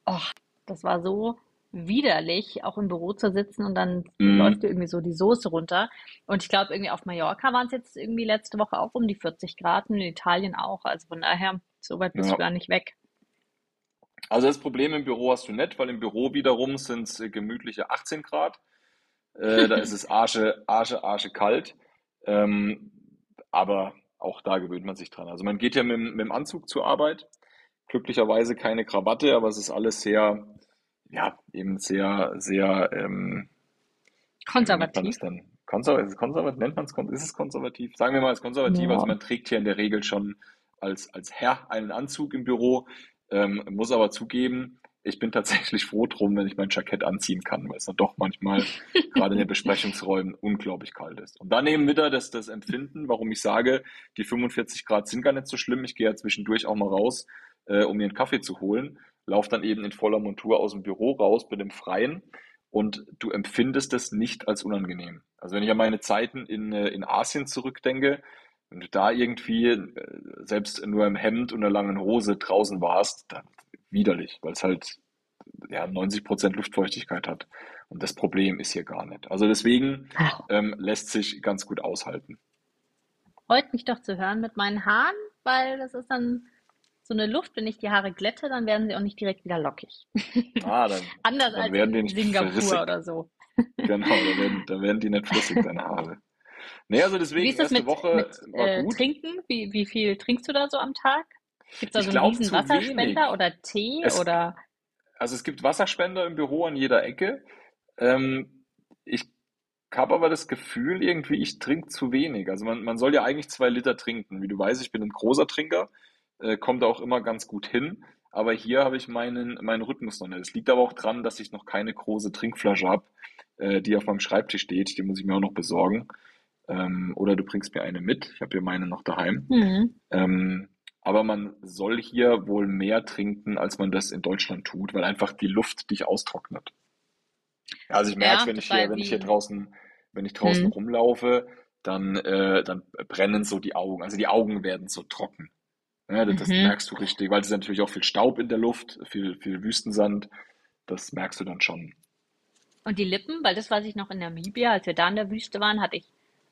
S2: oh, das war so widerlich, auch im Büro zu sitzen und dann mhm. läuft dir irgendwie so die Soße runter. Und ich glaube, irgendwie auf Mallorca waren es jetzt irgendwie letzte Woche auch um die 40 Grad und in Italien auch. Also von daher, so weit bist ja. du gar nicht weg.
S1: Also das Problem im Büro hast du nicht, weil im Büro wiederum sind es gemütliche 18 Grad. Äh, da ist es (laughs) arsche, arsche, arsche kalt. Ähm, aber auch da gewöhnt man sich dran. Also man geht ja mit, mit dem Anzug zur Arbeit glücklicherweise keine Krawatte, aber es ist alles sehr, ja, eben sehr, sehr, ähm, wie nennt
S2: Konservativ.
S1: Konservativ, konservativ nennt man es, ist es konservativ? Sagen wir mal, es ist konservativ, also
S2: Ja.
S1: man trägt hier in der Regel schon als, als Herr einen Anzug im Büro, ähm, muss aber zugeben, ich bin tatsächlich froh drum, wenn ich mein Jackett anziehen kann, weil es dann doch manchmal (laughs) gerade in den Besprechungsräumen unglaublich kalt ist. Und dann eben wieder das, das Empfinden, warum ich sage, die 45 Grad sind gar nicht so schlimm. Ich gehe ja zwischendurch auch mal raus, äh, um mir einen Kaffee zu holen, laufe dann eben in voller Montur aus dem Büro raus, bin im Freien und du empfindest es nicht als unangenehm. Also wenn ich an meine Zeiten in, äh, in Asien zurückdenke, wenn du da irgendwie äh, selbst nur im Hemd und einer langen Hose draußen warst, dann widerlich, weil es halt ja 90% Luftfeuchtigkeit hat. Und das Problem ist hier gar nicht. Also deswegen ähm, lässt sich ganz gut aushalten.
S2: freut mich doch zu hören mit meinen Haaren, weil das ist dann so eine Luft, wenn ich die Haare glätte, dann werden sie auch nicht direkt wieder lockig.
S1: Ah, dann, (laughs)
S2: Anders
S1: dann
S2: als
S1: werden
S2: in Singapur
S1: verrissig.
S2: oder so. (laughs)
S1: Genau, da werden, da werden die nicht flüssig, deine Haare. Nee, also
S2: Wie
S1: deswegen,
S2: ist das mit,
S1: Woche
S2: mit
S1: war
S2: äh,
S1: gut.
S2: Trinken? Wie, wie viel trinkst du da so am Tag? Gibt es da
S1: Ich
S2: so einen
S1: glaube
S2: riesen Wasserspender
S1: wenig.
S2: oder Tee
S1: Es,
S2: oder?
S1: also es gibt Wasserspender im Büro an jeder Ecke. Ähm, ich habe aber das Gefühl, irgendwie, ich trinke zu wenig. Also man, man soll ja eigentlich zwei Liter trinken. Wie du weißt, ich bin ein großer Trinker, äh, kommt auch immer ganz gut hin. Aber hier habe ich meinen, meinen Rhythmus noch nicht. Es liegt aber auch dran, dass ich noch keine große Trinkflasche habe, äh, die auf meinem Schreibtisch steht. Die muss ich mir auch noch besorgen. Ähm, oder du bringst mir eine mit. Ich habe hier meine noch daheim.
S2: Hm.
S1: Ähm, aber man soll hier wohl mehr trinken, als man das in Deutschland tut, weil einfach die Luft dich austrocknet. Also ich merke
S2: Ja,
S1: wenn ich hier, wenn ich hier draußen, wenn ich draußen
S2: Hm.
S1: rumlaufe, dann, äh, dann brennen so die Augen. Also die Augen werden so trocken. Ja, das, das
S2: Mhm.
S1: merkst du richtig, weil es ist natürlich auch viel Staub in der Luft, viel, viel Wüstensand. Das merkst du dann schon.
S2: Und die Lippen, weil das weiß ich noch in Namibia, als wir da in der Wüste waren, hatte ich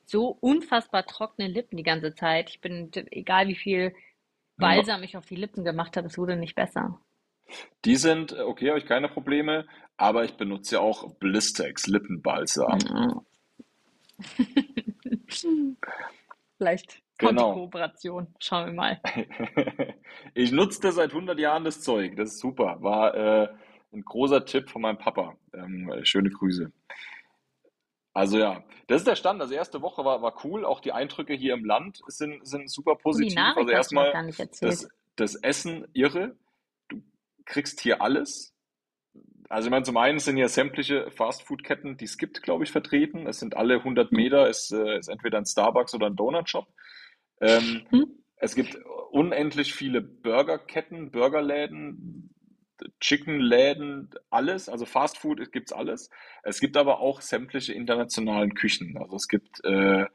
S2: so unfassbar trockene Lippen die ganze Zeit. Ich bin, egal wie viel
S1: Ja.
S2: Balsam ich auf die Lippen gemacht habe, es wurde nicht besser.
S1: Die sind, äh, okay, habe ich keine Probleme, aber ich benutze ja auch Blistex, Lippenbalsam.
S2: Mhm. (laughs) Vielleicht
S1: Genau.
S2: Kooperation. Schauen wir mal. (laughs)
S1: Ich nutzte seit 100 Jahren das Zeug. Das ist super. War äh, ein großer Tipp von meinem Papa. Ähm, schöne Grüße. Also ja, das ist der Stand. Also erste Woche war, war cool. Auch die Eindrücke hier im Land sind, sind super positiv. Also
S2: Kulinarik noch
S1: erstmal
S2: gar nicht
S1: das, das Essen irre. Du kriegst hier alles. Also ich meine, zum einen sind hier sämtliche Fastfood-Ketten, die es gibt, glaube ich, vertreten. Es sind alle 100 Meter, ist, äh, ist entweder ein Starbucks oder ein Donut-Shop. Ähm,
S2: Hm?
S1: es gibt unendlich viele Burgerketten, Burgerläden, Chickenläden, alles. Also Fastfood gibt's alles. Es gibt aber auch sämtliche internationalen Küchen. Also es gibt, äh,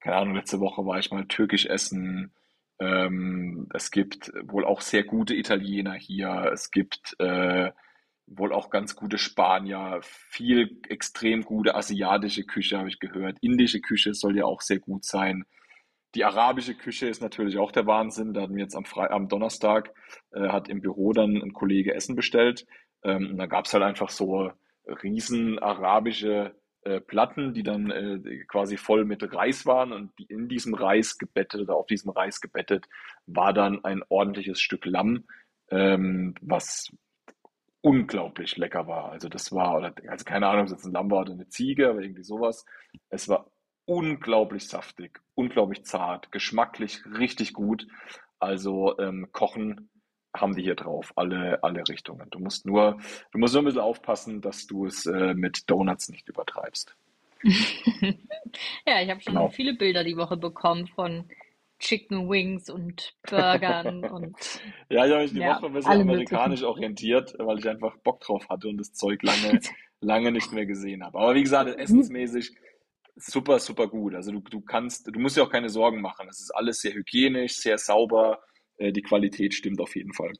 S1: keine Ahnung, letzte Woche war ich mal türkisch essen. Ähm, es gibt wohl auch sehr gute Italiener hier. Es gibt äh, wohl auch ganz gute Spanier. Viel extrem gute asiatische Küche habe ich gehört. Indische Küche soll ja auch sehr gut sein. Die arabische Küche ist natürlich auch der Wahnsinn. Da hatten wir jetzt am, Fre am Donnerstag, äh, hat im Büro dann ein Kollege Essen bestellt. Ähm, und da gab es halt einfach so riesen arabische äh, Platten, die dann äh, quasi voll mit Reis waren. Und die, in diesem Reis gebettet oder auf diesem Reis gebettet war dann ein ordentliches Stück Lamm, ähm, was unglaublich lecker war. Also das war, oder, also keine Ahnung, ob es jetzt ein Lamm war oder eine Ziege, aber irgendwie sowas. Es war unglaublich saftig, unglaublich zart, geschmacklich richtig gut. Also ähm, Kochen haben die hier drauf, alle, alle Richtungen. Du musst nur, du musst nur ein bisschen aufpassen, dass du es äh, mit Donuts nicht übertreibst. (laughs)
S2: Ja, ich habe schon
S1: Genau.
S2: viele Bilder die Woche bekommen von Chicken Wings und Burgern (laughs) und
S1: Ja, ich habe mich die
S2: ja,
S1: Woche ein bisschen amerikanisch
S2: möglichen.
S1: orientiert, weil ich einfach Bock drauf hatte und das Zeug lange, (laughs) lange nicht mehr gesehen habe. Aber wie gesagt, essensmäßig super, super gut. Also du, du kannst, du musst dir auch keine Sorgen machen. Es ist alles sehr hygienisch, sehr sauber. Äh, die Qualität stimmt auf jeden Fall.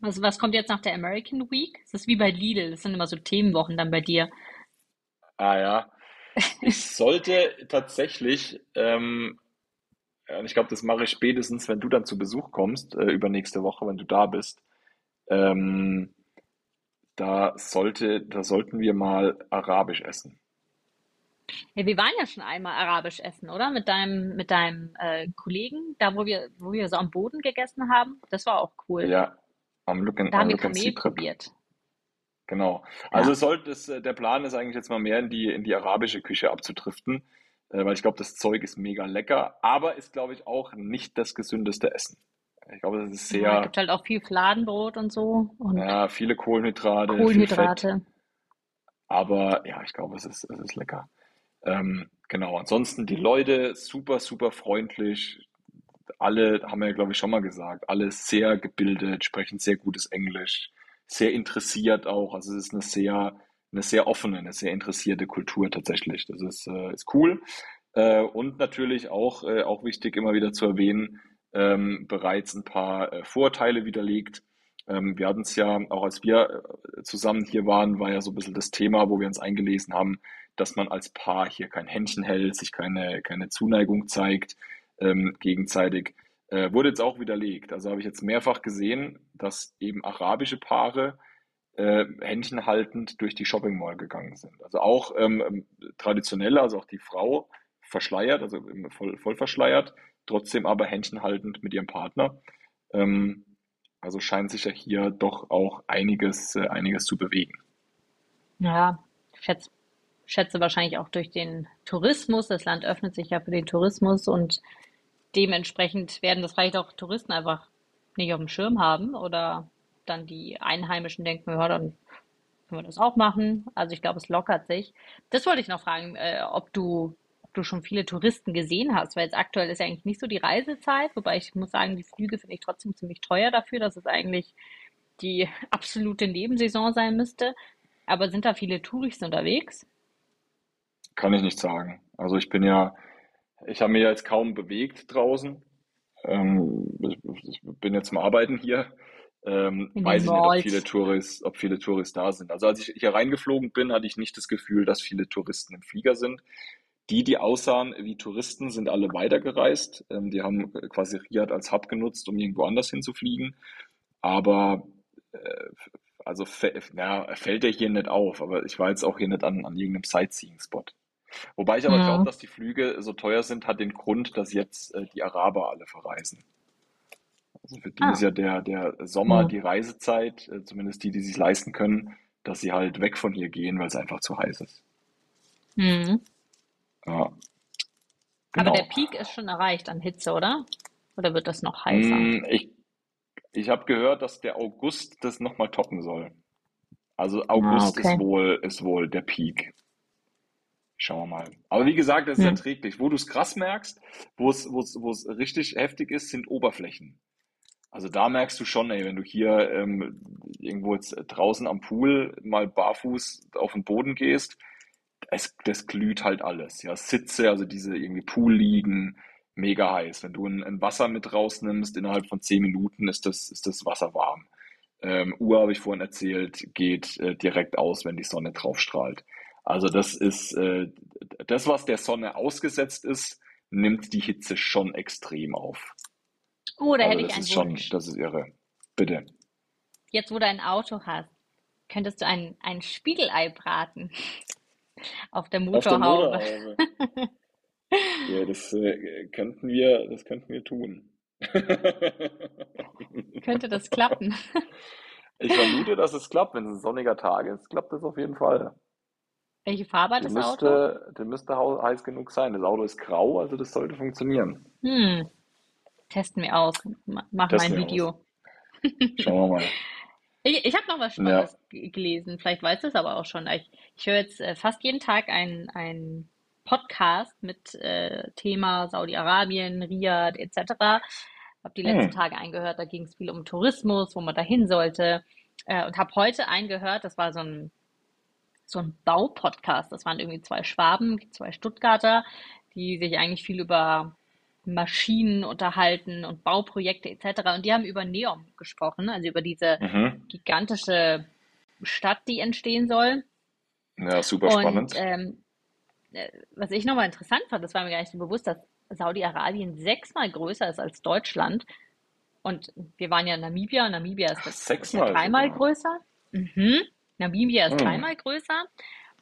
S2: Was, was kommt jetzt nach der American Week? Es ist wie bei Lidl, das sind immer so Themenwochen dann bei dir.
S1: Ah ja, ich sollte tatsächlich, ähm, ich glaube, das mache ich spätestens, wenn du dann zu Besuch kommst, äh, übernächste Woche, wenn du da bist. Ähm, da sollte, da sollten wir mal Arabisch essen.
S2: Ja, wir waren ja schon einmal arabisch essen, oder? Mit deinem, mit deinem äh, Kollegen, da wo wir, wo wir so am Boden gegessen haben. Das war auch cool.
S1: Ja, am Look and,
S2: Da haben wir Kamel probiert.
S1: Genau. Also
S2: Ja.
S1: es sollte es, äh, der Plan ist eigentlich jetzt mal mehr in die, in die arabische Küche abzudriften, äh, weil ich glaube, das Zeug ist mega lecker, aber ist, glaube ich, auch nicht das gesündeste Essen. Ich glaube, das ist
S2: Ja,
S1: sehr,
S2: gibt halt auch viel Fladenbrot und so und
S1: ja, viele Kohlenhydrate, viel
S2: Kohlenhydrate.
S1: aber ja, ich glaube, es ist, es ist lecker. Ähm, genau, ansonsten die Leute super, super freundlich. Alle, haben wir ja, glaube ich, schon mal gesagt, alle sehr gebildet, sprechen sehr gutes Englisch, sehr interessiert auch. Also es ist eine sehr, eine sehr offene, eine sehr interessierte Kultur tatsächlich. Das ist, äh, ist cool. Äh, und natürlich auch, äh, auch wichtig, immer wieder zu erwähnen, ähm, bereits ein paar äh, Vorurteile widerlegt. Ähm, wir hatten es ja, auch als wir äh, zusammen hier waren, war ja so ein bisschen das Thema, wo wir uns eingelesen haben, dass man als Paar hier kein Händchen hält, sich keine, keine Zuneigung zeigt, ähm, gegenseitig. Äh, wurde jetzt auch widerlegt. Also habe ich jetzt mehrfach gesehen, dass eben arabische Paare äh, Händchen haltend durch die Shopping Mall gegangen sind. Also auch ähm, ähm, traditionell, also auch die Frau verschleiert, also voll, voll verschleiert, trotzdem aber Händchen haltend mit ihrem Partner. Ähm, also scheint sich ja hier doch auch einiges, äh, einiges zu bewegen.
S2: Ja, ich schätze, schätze wahrscheinlich auch durch den Tourismus. Das Land öffnet sich ja für den Tourismus und dementsprechend werden das vielleicht auch Touristen einfach nicht auf dem Schirm haben oder dann die Einheimischen denken, ja, dann können wir das auch machen. Also ich glaube, es lockert sich. Das wollte ich noch fragen, äh, ob du, ob du schon viele Touristen gesehen hast, weil jetzt aktuell ist ja eigentlich nicht so die Reisezeit, wobei ich muss sagen, die Flüge finde ich trotzdem ziemlich teuer dafür, dass es eigentlich die (laughs) absolute Nebensaison sein müsste. Aber sind da viele Touristen unterwegs?
S1: Kann ich nicht sagen. Also ich bin ja, ich habe mich jetzt kaum bewegt draußen. Ähm, ich, bin jetzt zum Arbeiten hier. Ähm, weiß ich nicht, ob viele
S2: Malls.
S1: Tourist, ob viele Touristen da sind. Also als ich hier reingeflogen bin, hatte ich nicht das Gefühl, dass viele Touristen im Flieger sind. Die, die aussahen wie Touristen, sind alle weitergereist. Ähm, die haben äh, quasi Riyadh als Hub genutzt, um irgendwo anders hinzufliegen. Aber äh, also ja, fällt der hier nicht auf. Aber ich war jetzt auch hier nicht an, an irgendeinem Sightseeing-Spot. Wobei ich aber glaube,
S2: Mhm.
S1: dass die Flüge so teuer sind, hat den Grund, dass jetzt äh, die Araber alle verreisen. Also für die ist
S2: Ah.
S1: ja der, der Sommer
S2: Mhm.
S1: die Reisezeit, äh, zumindest die, die sich leisten können, dass sie halt weg von hier gehen, weil es einfach zu heiß ist.
S2: Mhm.
S1: Ja,
S2: Aber der
S1: genau.
S2: Peak ist schon erreicht an Hitze, oder? Oder wird das noch heißer?
S1: Mm, Ich, ich habe gehört, dass der August das nochmal toppen soll. Also
S2: Ah,
S1: August ist
S2: okay.
S1: wohl, ist wohl der Peak. Schauen wir mal. Aber wie gesagt, das ist
S2: Hm.
S1: erträglich. Wo du es krass merkst, wo es, wo es, wo es richtig heftig ist, sind Oberflächen. Also da merkst du schon, ey, wenn du hier ähm, irgendwo jetzt draußen am Pool mal barfuß auf den Boden gehst, es, das glüht halt alles. Ja, Sitze, also diese irgendwie Poolliegen, mega heiß. Wenn du ein, ein Wasser mit rausnimmst, innerhalb von zehn Minuten ist das, ist das Wasser warm. Ähm, Uhr, habe ich vorhin erzählt, geht äh, direkt aus, wenn die Sonne drauf strahlt. Also das ist äh, das, was der Sonne ausgesetzt ist, nimmt die Hitze schon extrem auf.
S2: Oh, da
S1: Also
S2: hätte ich
S1: das
S2: einen
S1: ist schon,
S2: Wunsch.
S1: das ist irre. Bitte.
S2: Jetzt, wo du ein Auto hast, könntest du ein, ein Spiegelei braten auf der
S1: Auf der
S2: Motorhaube.
S1: Motorhaube. (laughs) Ja, das äh, könnten wir, das könnten wir tun. (laughs)
S2: Könnte das klappen?
S1: Ich vermute, dass es klappt. Wenn es ein sonniger Tag ist, klappt es auf jeden Fall.
S2: Welche Farbe hat
S1: Der
S2: das Auto?
S1: müsste, der müsste heiß genug sein. Das Auto ist grau, also das sollte funktionieren.
S2: Hm, testen wir aus. Ma- Machen wir
S1: Testen
S2: ein
S1: wir aus.
S2: Video.
S1: Schauen wir mal. (laughs)
S2: Ich, ich habe noch was
S1: Ja.
S2: Spannendes g- gelesen. Vielleicht weißt du es aber auch schon. Ich, ich höre jetzt äh, fast jeden Tag einen Podcast mit äh, Thema Saudi-Arabien, Riyadh etc. Habe die letzten
S1: Hm.
S2: Tage eingehört. Da ging es viel um Tourismus, wo man da hin sollte. Äh, und habe heute einen gehört. Das war so ein so ein Baupodcast. Das waren irgendwie zwei Schwaben, zwei Stuttgarter, die sich eigentlich viel über Maschinen unterhalten und Bauprojekte etc. Und die haben über Neom gesprochen, also über diese
S1: Mhm.
S2: gigantische Stadt, die entstehen soll.
S1: Ja, super
S2: Und
S1: spannend.
S2: ähm, äh, was ich nochmal interessant fand, das war mir gar nicht so bewusst, dass Saudi-Arabien sechsmal größer ist als Deutschland. Und wir waren ja in Namibia. Namibia ist,
S1: Ach,
S2: ist ja dreimal
S1: sogar.
S2: größer. Mhm. Namibia ist
S1: Hm.
S2: dreimal größer.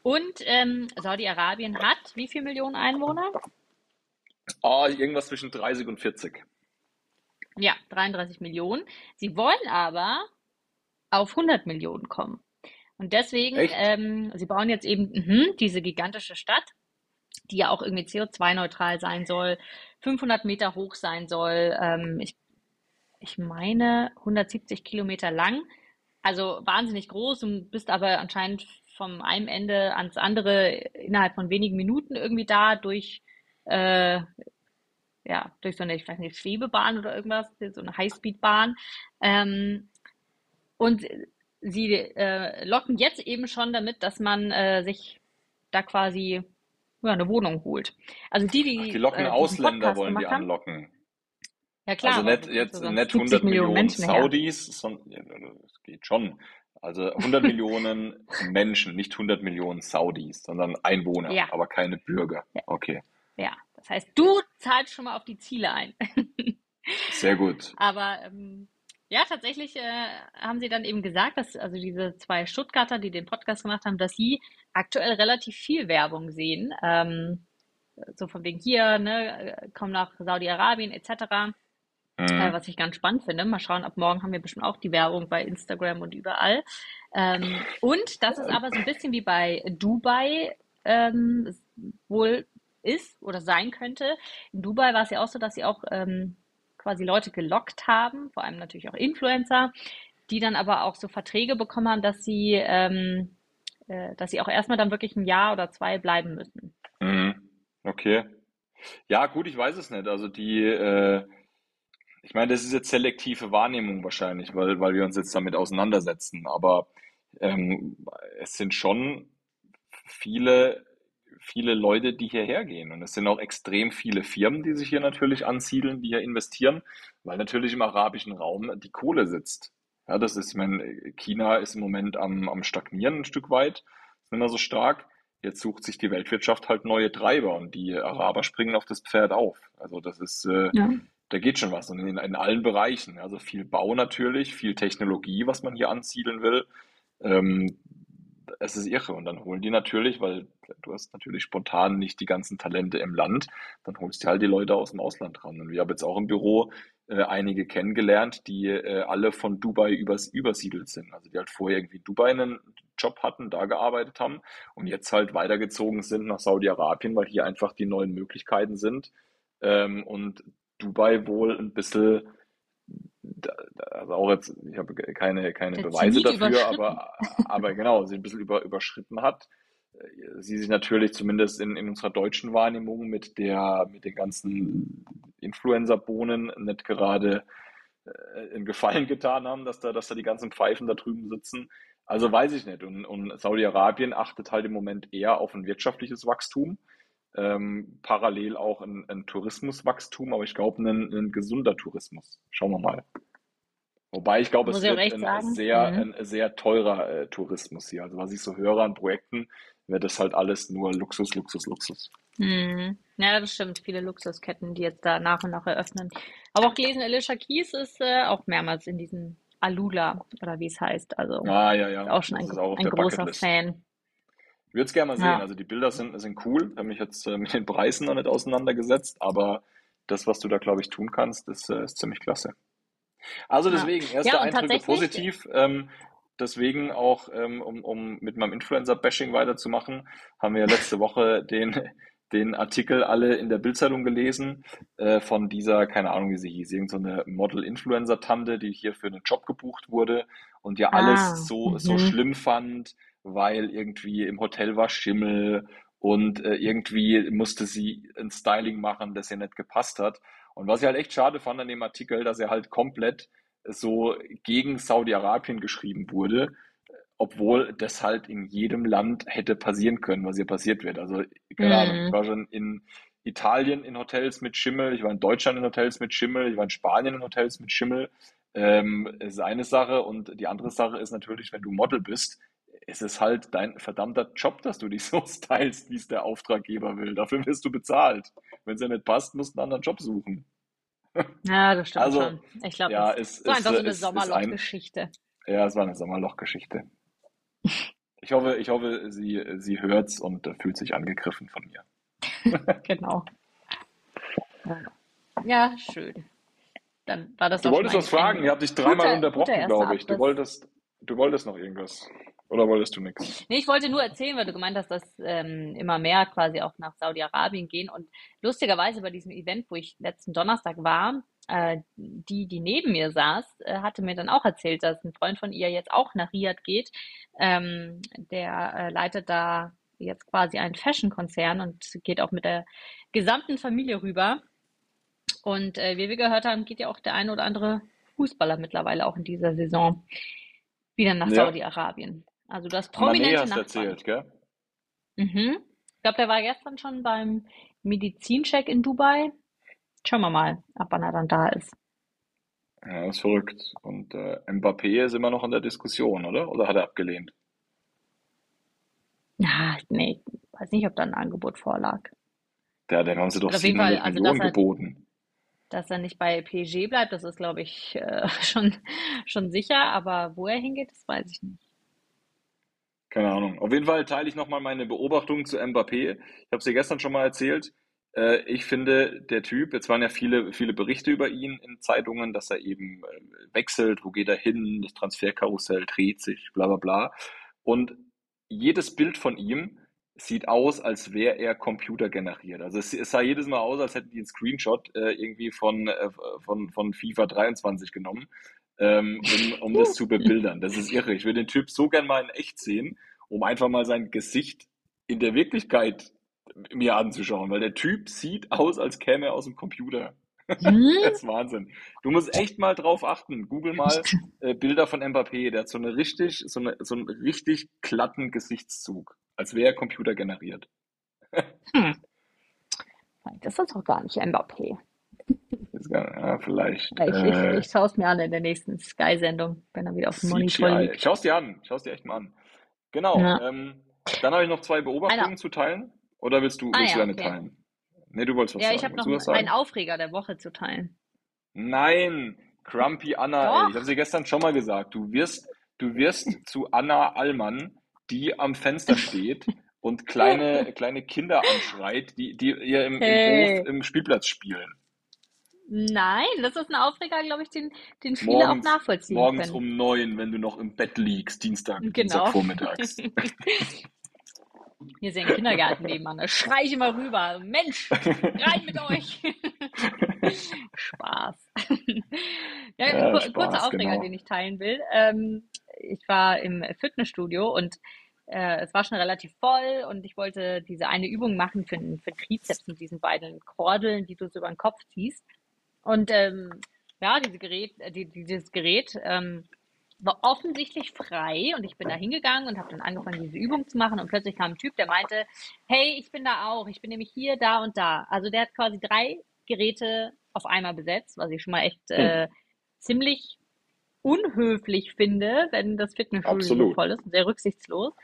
S2: Und ähm, Saudi-Arabien hat wie viele Millionen Einwohner?
S1: Ah, irgendwas zwischen 30 und 40.
S2: Ja, 33 Millionen. Sie wollen aber auf 100 Millionen kommen. Und deswegen, ähm, sie bauen jetzt eben mhm, diese gigantische Stadt, die ja auch irgendwie CO2-neutral sein soll, 500 Meter hoch sein soll, ähm, ich, ich meine 170 Kilometer lang. Also wahnsinnig groß und bist aber anscheinend vom einem Ende ans andere innerhalb von wenigen Minuten irgendwie da durch, äh, ja, durch so eine, ich weiß nicht, Schwebebahn oder irgendwas, so eine Highspeedbahn. Ähm, und sie äh, locken jetzt eben schon damit, dass man äh, sich da quasi ja, eine Wohnung holt. Also die,
S1: Ach,
S2: die,
S1: die locken
S2: äh,
S1: Ausländer, wollen die anlocken.
S2: Ja klar,
S1: Also nicht jetzt nicht
S2: 70
S1: 100
S2: Millionen Menschen her?
S1: Saudis, sondern das geht schon. Also 100 (laughs) Millionen Menschen, nicht 100 Millionen Saudis, sondern Einwohner,
S2: Ja,
S1: aber keine Bürger.
S2: ja,
S1: Okay,
S2: ja. Das heißt, du zahlst schon mal auf die Ziele ein. (laughs)
S1: sehr gut.
S2: Aber ähm, ja, tatsächlich äh, haben sie dann eben gesagt, dass also diese zwei Stuttgarter, die den Podcast gemacht haben, dass sie aktuell relativ viel Werbung sehen. Ähm, so von wegen hier, ne, äh, komm nach Saudi-Arabien etc. Äh,
S1: Mhm.
S2: was ich ganz spannend finde. Mal schauen, ab morgen haben wir bestimmt auch die Werbung bei Instagram und überall. Ähm, und dass es aber so ein bisschen wie bei Dubai ähm, wohl ist oder sein könnte. In Dubai war es ja auch so, dass sie auch ähm, quasi Leute gelockt haben, vor allem natürlich auch Influencer, die dann aber auch so Verträge bekommen haben, dass sie, ähm, äh, dass sie auch erstmal dann wirklich ein Jahr oder zwei bleiben müssen.
S1: Mhm. Okay. Ja, gut, ich weiß es nicht. Also die, äh, ich meine, das ist jetzt selektive Wahrnehmung wahrscheinlich, weil, weil wir uns jetzt damit auseinandersetzen. Aber ähm, es sind schon viele, viele Leute, die hierher gehen. Und es sind auch extrem viele Firmen, die sich hier natürlich ansiedeln, die hier investieren, weil natürlich im arabischen Raum die Kohle sitzt. Ja, das ist, ich meine, China ist im Moment am, am Stagnieren ein Stück weit, ist nicht mehr so stark. Jetzt sucht sich die Weltwirtschaft halt neue Treiber und die Araber springen auf das Pferd auf. Also das ist, äh,
S2: Ja.
S1: Da geht schon was und in, in allen Bereichen. Also viel Bau natürlich, viel Technologie, was man hier ansiedeln will. Ähm, es ist irre. Und dann holen die natürlich, weil du hast natürlich spontan nicht die ganzen Talente im Land, dann holst du halt die Leute aus dem Ausland ran. Und wir haben jetzt auch im Büro äh, einige kennengelernt, die äh, alle von Dubai übers, übersiedelt sind. Also die halt vorher irgendwie Dubai einen Job hatten, da gearbeitet haben und jetzt halt weitergezogen sind nach Saudi-Arabien, weil hier einfach die neuen Möglichkeiten sind. Ähm, und Dubai wohl ein bisschen also auch jetzt, ich habe keine, keine Beweise dafür, aber, aber genau, sie ein bisschen über, überschritten hat. Sie sich natürlich zumindest in, in unserer deutschen Wahrnehmung mit der, mit den ganzen Influencer-Bohnen nicht gerade äh, einen Gefallen getan haben, dass da, dass da die ganzen Pfeifen da drüben sitzen. Also weiß ich nicht. Und, und Saudi-Arabien achtet halt im Moment eher auf ein wirtschaftliches Wachstum, ähm, parallel auch ein, ein Tourismuswachstum, aber ich glaube, ein, ein gesunder Tourismus. Schauen wir mal. Wobei ich glaube, es wird ein
S2: sagen.
S1: sehr,
S2: Mhm.
S1: ein sehr teurer äh, Tourismus hier. Also was ich so höre an Projekten, wird das halt alles nur Luxus, Luxus, Luxus.
S2: Mhm. Ja, das stimmt. Viele Luxusketten, die jetzt da nach und nach eröffnen. Aber auch gelesen, Alicia Keys ist äh, auch mehrmals in diesem Alula oder wie es heißt. Also
S1: Ah, ja, ja,
S2: auch schon ein, ein großer
S1: Bucketlist.
S2: Fan.
S1: Ich würde es gerne mal sehen.
S2: Ja.
S1: Also die Bilder sind, sind cool. Ich habe mich jetzt äh, mit den Preisen noch nicht auseinandergesetzt, aber das, was du da, glaube ich, tun kannst, ist, äh, ist ziemlich klasse. Also deswegen, erste
S2: Ja,
S1: Eindrücke positiv. Ähm, deswegen auch, ähm, um, um mit meinem Influencer-Bashing weiterzumachen, haben wir letzte Woche den, den Artikel alle in der Bildzeitung gelesen äh, von dieser, keine Ahnung, wie sie hieß, irgend so Model-Influencer-Tante, die hier für einen Job gebucht wurde und ja
S2: ah,
S1: alles so, so
S2: mhm.
S1: schlimm fand, weil irgendwie im Hotel war Schimmel und äh, irgendwie musste sie ein Styling machen, das ihr nicht gepasst hat. Und was ich halt echt schade fand an dem Artikel, dass er halt komplett so gegen Saudi-Arabien geschrieben wurde, obwohl das halt in jedem Land hätte passieren können, was hier passiert wird. Also, keine Ahnung, ich
S2: Mhm.
S1: war schon in Italien in Hotels mit Schimmel, ich war in Deutschland in Hotels mit Schimmel, ich war in Spanien in Hotels mit Schimmel. Ähm, ist eine Sache und die andere Sache ist natürlich, wenn du Model bist, es ist halt dein verdammter Job, dass du dich so (laughs) stylst, wie es der Auftraggeber will. Dafür wirst du bezahlt. Wenn es dir nicht passt, musst du einen anderen Job suchen. (laughs)
S2: Ja, das stimmt
S1: Also,
S2: schon. Ich glaube,
S1: ja, es
S2: so
S1: ist,
S2: einfach so
S1: äh,
S2: eine
S1: es ist ein,
S2: Sommerlochgeschichte.
S1: ja, es war eine Sommerlochgeschichte. (laughs) Ich hoffe, ich hoffe, sie, sie hört's und äh, fühlt sich angegriffen von mir.
S2: Genau. Ja, schön. Dann war das
S1: Du wolltest was fragen, ihr habt dich dreimal unterbrochen, glaube ich. Du wolltest, du wolltest noch irgendwas. Oder wolltest du nichts?
S2: Nee, ich wollte nur erzählen, weil du gemeint hast, dass ähm, immer mehr quasi auch nach Saudi-Arabien gehen. Und lustigerweise bei diesem Event, wo ich letzten Donnerstag war, äh, die, die neben mir saß, äh, hatte mir dann auch erzählt, dass ein Freund von ihr jetzt auch nach Riyadh geht. Ähm, der äh, leitet da jetzt quasi einen Fashion-Konzern und geht auch mit der gesamten Familie rüber. Und äh, wie wir gehört haben, geht ja auch der ein oder andere Fußballer mittlerweile auch in dieser Saison wieder nach
S1: Ja,
S2: Saudi-Arabien. Also hast
S1: Mané
S2: prominente
S1: hast du
S2: Nachbarn.
S1: erzählt, gell?
S2: Mhm. Ich glaube, der war gestern schon beim Medizincheck in Dubai. Schauen wir mal, ab wann er dann da ist.
S1: Ja, das ist verrückt. Und äh, Mbappé ist immer noch in der Diskussion, oder? Oder hat er abgelehnt?
S2: Ja, nee, weiß nicht, ob da ein Angebot vorlag.
S1: Der, dem haben sie doch
S2: Und auf jeden Fall,
S1: 700
S2: also
S1: Millionen
S2: dass er,
S1: geboten.
S2: dass er nicht bei PSG bleibt, das ist, glaube ich, äh, (laughs) schon, schon sicher. Aber wo er hingeht, das weiß ich nicht.
S1: Keine Ahnung. Auf jeden Fall teile ich nochmal meine Beobachtungen zu Mbappé. Ich habe es dir gestern schon mal erzählt. Äh, ich finde, der Typ, jetzt waren ja viele, viele Berichte über ihn in Zeitungen, dass er eben äh, wechselt, wo geht er hin, das Transferkarussell dreht sich, bla bla bla. Und jedes Bild von ihm sieht aus, als wäre er computergeneriert. Also es, es sah jedes Mal aus, als hätten die einen Screenshot äh, irgendwie von, äh, von, von FIFA 23 genommen, ähm, um, um das zu bebildern. Das ist irre. Ich will den Typ so gern mal in echt sehen, um einfach mal sein Gesicht in der Wirklichkeit mir anzuschauen, weil der Typ sieht aus, als käme er aus dem Computer.
S2: Hm? (laughs)
S1: Das ist Wahnsinn. Du musst echt mal drauf achten. Google mal äh, Bilder von Mbappé. Der hat so eine richtig, so eine, so einen richtig glatten Gesichtszug, als wäre er computergeneriert.
S2: Hm. Das ist doch gar nicht Mbappé.
S1: Ist gar, ja, vielleicht.
S2: Ich, ich,
S1: Äh,
S2: ich schaue es mir an in der nächsten Sky-Sendung, wenn er wieder auf dem Monitor
S1: CGI.
S2: liegt.
S1: Schau's dir an. Schau's dir echt mal an. Genau.
S2: Ja.
S1: Ähm, dann habe ich noch zwei
S2: Einer.
S1: Beobachtungen zu teilen. Oder willst du,
S2: Ah
S1: willst du
S2: ja,
S1: eine
S2: okay.
S1: teilen? Nee, du wolltest was
S2: Ja, ich
S1: sagen.
S2: habe noch
S1: Willst du was
S2: einen? Aufreger der Woche zu teilen.
S1: Nein, Crumpy Anna, ey. Ich habe sie gestern schon mal gesagt. Du wirst, du wirst zu Anna Allmann, die am Fenster (laughs) steht und kleine, kleine Kinder anschreit, die, die ihr im, im
S2: Hey.
S1: Hof im Spielplatz spielen.
S2: Nein, das ist ein Aufreger, glaube ich, den, den viele auch
S1: Morgens,
S2: nachvollziehen
S1: morgens
S2: können.
S1: um neun, wenn du noch im Bett liegst, Dienstag,
S2: Genau.
S1: Dienstagvormittags.
S2: Hier (laughs) ist ja ein Kindergarten nebenan. Da schrei ich immer rüber. Mensch, rein mit (laughs) euch. (laughs) Spaß. Ja,
S1: Ja,
S2: kur- kurzer
S1: Spaß,
S2: Aufreger,
S1: genau.
S2: den ich teilen will. Ähm, ich war im Fitnessstudio und äh, es war schon relativ voll und ich wollte diese eine Übung machen für für den Trizeps mit diesen beiden Kordeln, die du so über den Kopf ziehst. Und ähm, ja, diese Gerät, äh, die, dieses Gerät ähm, war offensichtlich frei und ich bin da hingegangen und habe dann angefangen, diese Übung zu machen und plötzlich kam ein Typ, der meinte, hey, ich bin da auch, ich bin nämlich hier, da und da. Also der hat quasi drei Geräte auf einmal besetzt, was ich schon mal echt
S1: Hm,
S2: äh, ziemlich unhöflich finde, wenn das Fitnessstudio so voll ist und sehr rücksichtslos.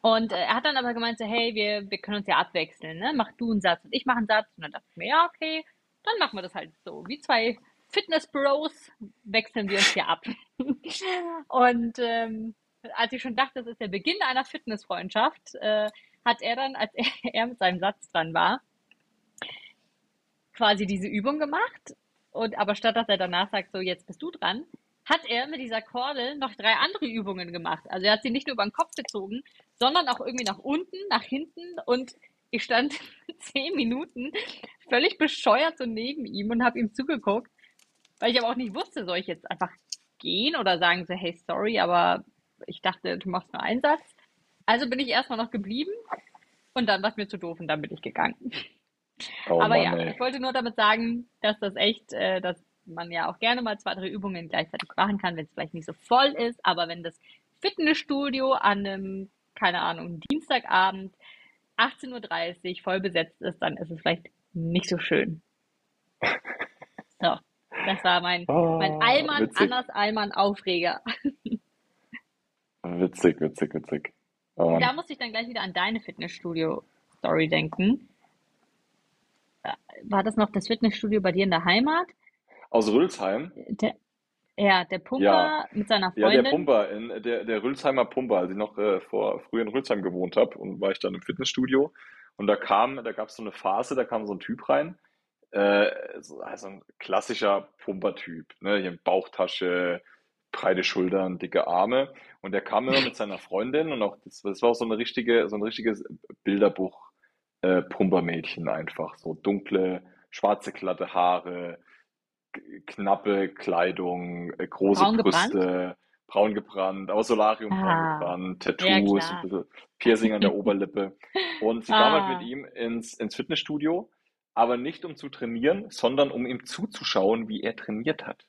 S2: Und äh, er hat dann aber gemeint, so, hey, wir, wir können uns ja abwechseln, ne? Mach du einen Satz und ich mache einen Satz. Und dann dachte ich mir, ja, okay, dann machen wir das halt so. Wie zwei Fitness-Bros wechseln wir uns hier ab. (laughs) Und ähm, als ich schon dachte, das ist der Beginn einer Fitnessfreundschaft, äh, hat er dann, als er, (laughs) er mit seinem Satz dran war, quasi diese Übung gemacht. Und aber statt dass er danach sagt, so jetzt bist du dran, hat er mit dieser Kordel noch drei andere Übungen gemacht. Also er hat sie nicht nur über den Kopf gezogen, sondern auch irgendwie nach unten, nach hinten und ich stand (laughs) zehn Minuten völlig bescheuert so neben ihm und habe ihm zugeguckt, weil ich aber auch nicht wusste, soll ich jetzt einfach gehen oder sagen so, hey, sorry, aber ich dachte, du machst nur einen Satz. Also bin ich erstmal noch geblieben und dann war es mir zu doof und dann bin ich gegangen.
S1: Oh
S2: Aber
S1: Mann,
S2: ja,
S1: ey.
S2: ich wollte nur damit sagen, dass das echt, äh, dass man ja auch gerne mal zwei, drei Übungen gleichzeitig machen kann, wenn es vielleicht nicht so voll ist, aber wenn das Fitnessstudio an einem, keine Ahnung, Dienstagabend 18.30 Uhr voll besetzt ist, dann ist es vielleicht nicht so schön. So, das war mein, mein
S1: Oh,
S2: Allmann,
S1: witzig,
S2: Annas Allmann Aufreger.
S1: witzig, witzig, witzig. Oh
S2: Da musste ich dann gleich wieder an deine Fitnessstudio-Story denken. Äh, War das noch das Fitnessstudio bei dir in der Heimat?
S1: Aus Rülsheim?
S2: Ja, der
S1: Ja,
S2: Pumper mit seiner
S1: ja, der
S2: Freundin.
S1: Pumper, in, der, der Rülsheimer Pumper, als ich noch äh, vor früher in Rülsheim gewohnt habe und war ich dann im Fitnessstudio. Und da kam, da gab es so eine Phase, da kam so ein Typ rein, äh, so, also ein klassischer Pumper-Typ, ne, hier Bauchtasche, breite Schultern, dicke Arme. Und der kam immer mit seiner Freundin und auch das, das war auch so eine richtige, so ein richtiges Bilderbuch äh, Pumpermädchen einfach, so dunkle, schwarze glatte Haare, knappe Kleidung, äh, große
S2: Braun gebrannt?
S1: Brüste, braun gebrannt, aus Solarium braun
S2: Ah,
S1: gebrannt,
S2: ja
S1: Tattoos, ein bisschen Piercing an der (laughs) Oberlippe. Und sie kam halt mit
S2: Ah.
S1: ihm ins, ins Fitnessstudio, aber nicht um zu trainieren, sondern um ihm zuzuschauen, wie er trainiert hat.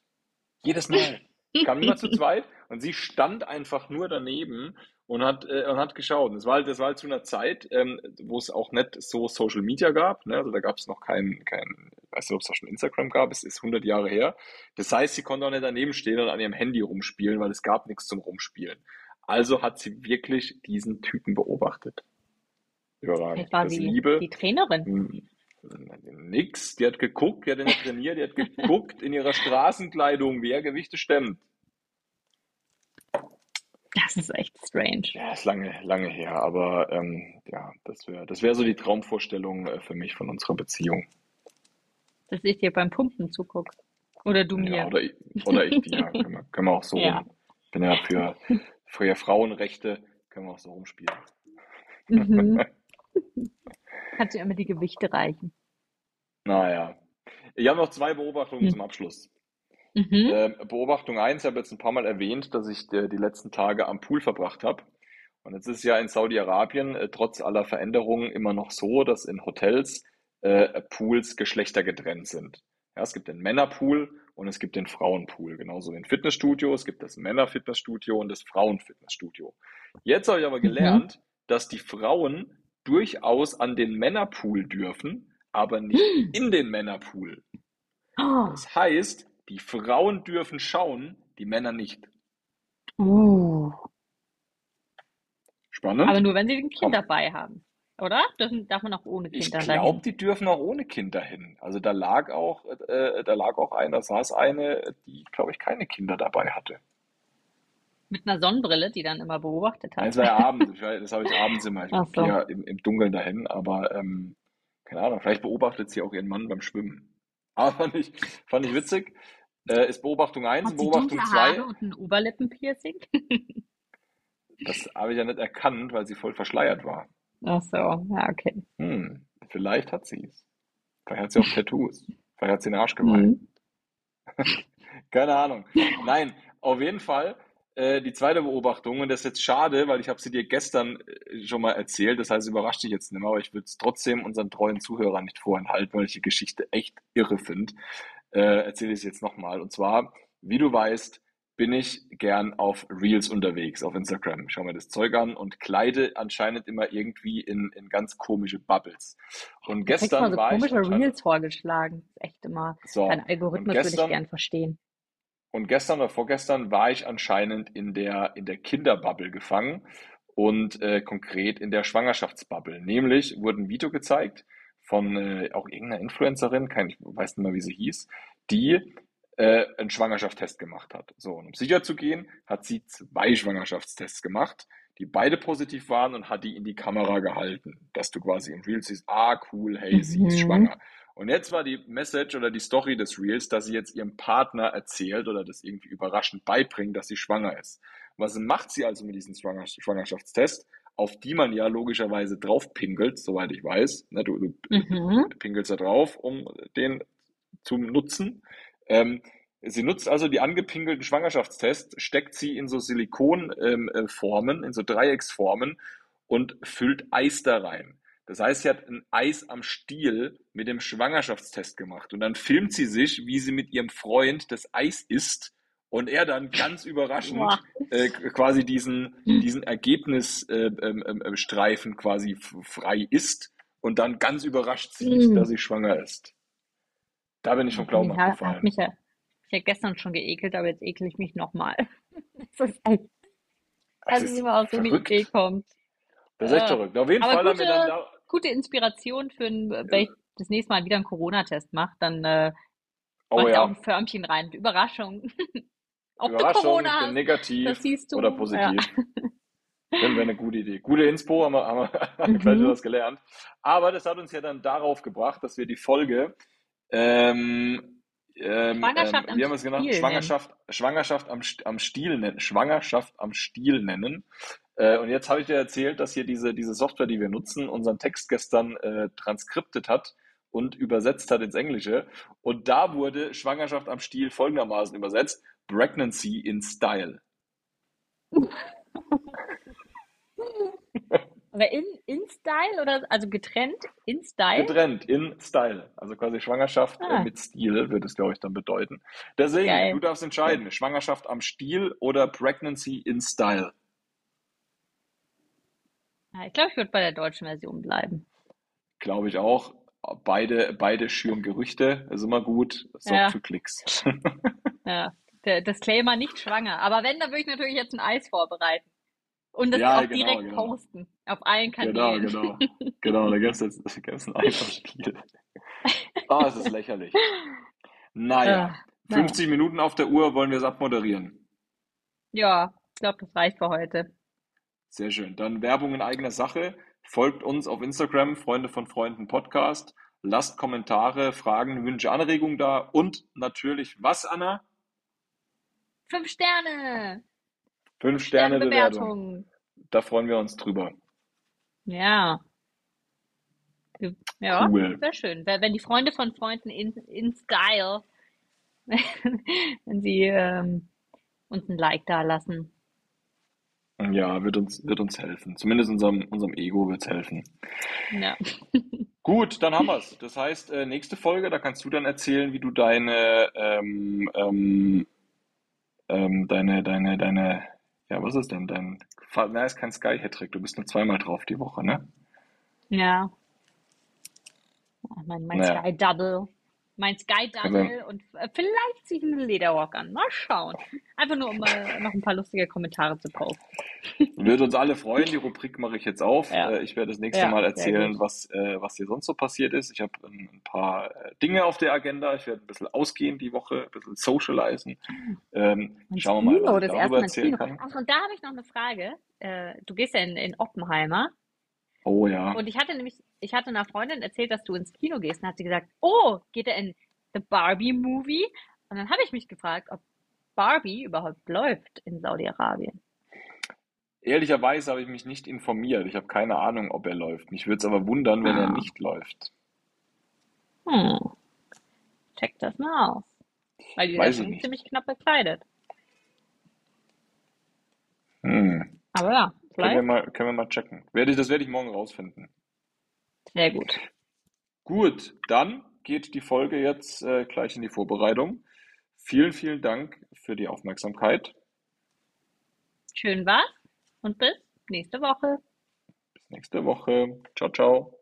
S1: Jedes Mal. Kam immer zu zweit und sie stand einfach nur daneben und hat, äh, und hat geschaut. Und das war halt, das war halt zu einer Zeit, ähm, wo es auch nicht so Social Media gab. Ne? Also da gab es noch kein, kein, ich weiß nicht, ob es da schon Instagram gab, es ist hundert Jahre her. Das heißt, sie konnte auch nicht daneben stehen und an ihrem Handy rumspielen, weil es gab nichts zum Rumspielen. Also hat sie wirklich diesen Typen beobachtet. Überragend.
S2: Vielleicht war
S1: Das
S2: sie
S1: Liebe,
S2: die Trainerin.
S1: Nix. Die hat geguckt, die hat nicht trainiert, die hat geguckt in ihrer Straßenkleidung, wie er Gewichte stemmt.
S2: Das ist echt strange.
S1: Ja, ist lange, lange her, aber ähm, ja, das wäre, das wäre so die Traumvorstellung äh, für mich von unserer Beziehung.
S2: Dass ich dir beim Pumpen zugucke. Oder du
S1: Ja,
S2: mir.
S1: oder ich, oder ich dir. (laughs) Können wir, können wir auch so
S2: Ja.
S1: rum. Bin ja für, für Frauenrechte, können wir auch so rumspielen.
S2: Mhm. (laughs) Kannst du immer die Gewichte reichen.
S1: Naja. Ich habe noch zwei Beobachtungen
S2: Hm.
S1: zum Abschluss.
S2: Mhm.
S1: Ähm, Beobachtung eins, ich habe jetzt ein paar Mal erwähnt, dass ich äh, die letzten Tage am Pool verbracht habe. Und jetzt ist ja in Saudi-Arabien äh, trotz aller Veränderungen immer noch so, dass in Hotels äh, Pools geschlechtergetrennt sind. Ja, es gibt den Männerpool und es gibt den Frauenpool. Genauso wie in Fitnessstudio. Es gibt das Männerfitnessstudio und das Frauenfitnessstudio. Jetzt habe ich aber
S2: Mhm.
S1: gelernt, dass die Frauen durchaus an den Männerpool dürfen, aber nicht in den Männerpool.
S2: Oh.
S1: Das heißt, die Frauen dürfen schauen, die Männer nicht.
S2: Uh. Aber
S1: Spannend?
S2: nur, wenn sie ein Kind
S1: Komm.
S2: dabei haben. Oder? Dürfen, darf man auch ohne
S1: Ich
S2: Kind dann
S1: glaube, die dürfen auch ohne Kind dahin. Also da lag auch, äh, da lag auch einer, da saß eine, die, glaube ich, keine Kinder dabei hatte.
S2: Mit einer Sonnenbrille, die dann immer beobachtet hat.
S1: es war ja abends, das habe ich abends immer. Ich
S2: Ach
S1: gehe
S2: so.
S1: ja im, im Dunkeln dahin, aber ähm, keine Ahnung, vielleicht beobachtet sie auch ihren Mann beim Schwimmen. (laughs) Aber fand ich, fand ich witzig. Äh, ist Beobachtung eins,
S2: Hat sie
S1: Beobachtung
S2: dunkle
S1: 2.
S2: Haare und ein Oberlippenpiercing? (laughs)
S1: Das habe ich ja nicht erkannt, weil sie voll verschleiert war.
S2: Ach so, ja, okay.
S1: Hm, vielleicht hat sie es. Vielleicht hat sie auch (laughs) Tattoos. Vielleicht hat sie einen Arschgeweih.
S2: Mhm.
S1: Keine Ahnung. Nein, auf jeden Fall äh, die zweite Beobachtung, und das ist jetzt schade, weil ich habe sie dir gestern äh, schon mal erzählt, das heißt, überrascht dich jetzt nicht mehr, aber ich würde es trotzdem unseren treuen Zuhörern nicht vorenthalten, weil ich die Geschichte echt irre finde. Äh, erzähle ich es jetzt nochmal. Und zwar, wie du weißt, bin ich gern auf Reels unterwegs, auf Instagram. Schau mir das Zeug an und kleide anscheinend immer irgendwie in, in ganz komische Bubbles. Und
S2: Du kriegst mal
S1: gestern
S2: so
S1: war ich
S2: komische Reels vorgeschlagen. Das ist echt immer.
S1: so,
S2: Dein Algorithmus würde ich
S1: gestern
S2: gern verstehen.
S1: Und gestern oder vorgestern war ich anscheinend in der, in der Kinderbubble gefangen und äh, konkret in der Schwangerschaftsbubble. Nämlich wurde ein Video gezeigt von äh, auch irgendeiner Influencerin, kein, ich weiß nicht mehr, wie sie hieß, die äh, einen Schwangerschaftstest gemacht hat. So, und um sicher zu gehen, hat sie zwei Schwangerschaftstests gemacht, die beide positiv waren und hat die in die Kamera gehalten, dass du quasi im Reel siehst, ah cool, hey, sie ist
S2: Mhm.
S1: schwanger. Und jetzt war die Message oder die Story des Reels, dass sie jetzt ihrem Partner erzählt oder das irgendwie überraschend beibringt, dass sie schwanger ist. Was macht sie also mit diesem Schwanger Schwangerschaftstest, auf die man ja logischerweise drauf pinkelt, soweit ich weiß. Ne, du, du
S2: Mhm.
S1: pinkelst da drauf, um den zu nutzen. Ähm, sie nutzt also die angepinkelten Schwangerschaftstests, steckt sie in so Silikonformen, ähm, äh, in so Dreiecksformen und füllt Eis da rein. Das heißt, sie hat ein Eis am Stiel mit dem Schwangerschaftstest gemacht und dann filmt sie sich, wie sie mit ihrem Freund das Eis isst und er dann ganz überraschend äh, quasi diesen, diesen Ergebnisstreifen äh, ähm, ähm, Streifen quasi frei isst und dann ganz überrascht sieht,
S2: Mm.
S1: dass sie schwanger ist. Da bin ich vom Glauben
S2: Ja, hat
S1: abgefallen.
S2: mich ja, ich ja gestern schon geekelt, aber jetzt ekel ich mich nochmal. (laughs) Das ist echt,
S1: Das
S2: dass ich
S1: ist
S2: immer auf so eine Idee
S1: verrückt.
S2: kommt.
S1: Das ist echt
S2: Äh,
S1: verrückt. Auf jeden
S2: aber
S1: Fall haben wir dann
S2: gute,
S1: da.
S2: Gute Inspiration für ein, wenn ich das nächste Mal wieder einen Corona-Test mache, dann äh,
S1: Oh
S2: mache ich da auch
S1: ja.
S2: ein Förmchen rein. Überraschung. (laughs) Ob du
S1: Überraschung,
S2: Corona
S1: ich bin
S2: hast,
S1: negativ
S2: du.
S1: oder
S2: Ja. (laughs)
S1: positiv. Das wäre eine gute Idee. Gute Inspo, haben wir, haben wir (laughs) gleich
S2: Mhm.
S1: was gelernt. Aber das hat uns ja dann darauf gebracht, dass wir die Folge ähm, ähm,
S2: Schwangerschaft
S1: ähm,
S2: am
S1: es genannt? Schwangerschaft, Schwangerschaft am, am Stiel nennen. Schwangerschaft am Stiel nennen. Äh, und jetzt habe ich dir erzählt, dass hier diese, diese Software, die wir nutzen, unseren Text gestern äh, transkriptet hat und übersetzt hat ins Englische. Und da wurde Schwangerschaft am Stiel folgendermaßen übersetzt: Pregnancy in Style. (laughs)
S2: Aber in, in Style oder also getrennt in Style?
S1: Getrennt in Style. Also quasi Schwangerschaft äh,
S2: Ah,
S1: mit Stil würde es, glaube ich, dann bedeuten. Deswegen, du
S2: geil.
S1: darfst entscheiden, Schwangerschaft am Stiel oder Pregnancy in Style.
S2: Ja, ich glaube, ich würde bei der deutschen Version bleiben.
S1: Glaube ich auch. Beide, beide schüren Gerüchte, ist immer gut, sorgt
S2: Ja,
S1: für Klicks. (laughs)
S2: ja. Der Disclaimer nicht schwanger. Aber wenn, dann würde ich natürlich jetzt ein Eis vorbereiten. Und das
S1: Ja,
S2: auch
S1: genau,
S2: direkt
S1: genau.
S2: posten. Auf allen
S1: Genau,
S2: Kanälen.
S1: genau. (laughs) Genau, da gibt's jetzt da gibt's ein Eis am. Ah, es ist lächerlich. Naja,
S2: Ah, naja.
S1: 50 Minuten auf der Uhr wollen wir es abmoderieren.
S2: Ja, ich glaube, das reicht für heute.
S1: Sehr schön. Dann Werbung in eigener Sache. Folgt uns auf Instagram, Freunde von Freunden Podcast. Lasst Kommentare, Fragen, Wünsche, Anregungen da. Und natürlich, was, Anna?
S2: Fünf Sterne!
S1: Fünf Sterne Bewertung. Da freuen wir uns drüber.
S2: Ja. Ja,
S1: Cool.
S2: sehr schön. Wenn wenn die Freunde von Freunden in, in Style, (laughs) wenn sie ähm, uns ein Like da lassen.
S1: Ja, wird uns, wird uns helfen. Zumindest unserem, unserem Ego wird es helfen.
S2: Ja. (laughs)
S1: Gut, dann haben wir es. Das heißt, äh, nächste Folge, da kannst du dann erzählen, wie du deine, ähm, ähm, ähm, deine, deine, deine, ja, was ist denn dein, na, ist kein Sky-Hattrick, du bist nur zweimal drauf die Woche, ne?
S2: Ja. Mein, mein
S1: Naja,
S2: Sky Double. Mein Sky Double und äh, vielleicht ziehe ich einen Lederrock an. Mal schauen. Einfach nur, um mal noch ein paar lustige Kommentare zu posten. (laughs)
S1: Wird uns alle freuen. Die Rubrik mache ich jetzt auf.
S2: Ja,
S1: Äh, Ich werde das nächste
S2: ja,
S1: Mal erzählen, was, äh, was hier sonst so passiert ist. Ich habe ein, paar Dinge auf der Agenda. Ich werde ein bisschen ausgehen die Woche, ein bisschen socialisen. Ähm, schauen wir mal, was ich darüber erzählen
S2: Kino.
S1: kann.
S2: Ach, und da habe ich noch eine Frage. Du gehst ja in, in Oppenheimer.
S1: Oh ja.
S2: Und ich hatte nämlich, ich hatte einer Freundin erzählt, dass du ins Kino gehst. Und hat sie gesagt, oh, geht er in The Barbie Movie? Und dann habe ich mich gefragt, ob Barbie überhaupt läuft in Saudi-Arabien.
S1: Ehrlicherweise habe ich mich nicht informiert. Ich habe keine Ahnung, ob er läuft. Mich würde es aber wundern, wenn er
S2: Ah.
S1: nicht läuft.
S2: Hm, check das mal aus. Weil die sind
S1: Weiß nicht.
S2: ziemlich knapp bekleidet.
S1: Hm.
S2: Aber ja,
S1: Können wir
S2: vielleicht.
S1: mal, können wir mal checken. Werde ich, das werde ich morgen rausfinden.
S2: Sehr gut.
S1: Gut, dann geht die Folge jetzt äh, gleich in die Vorbereitung. Vielen, vielen Dank für die Aufmerksamkeit.
S2: Schön war's und bis nächste Woche.
S1: Bis nächste Woche. Ciao, ciao.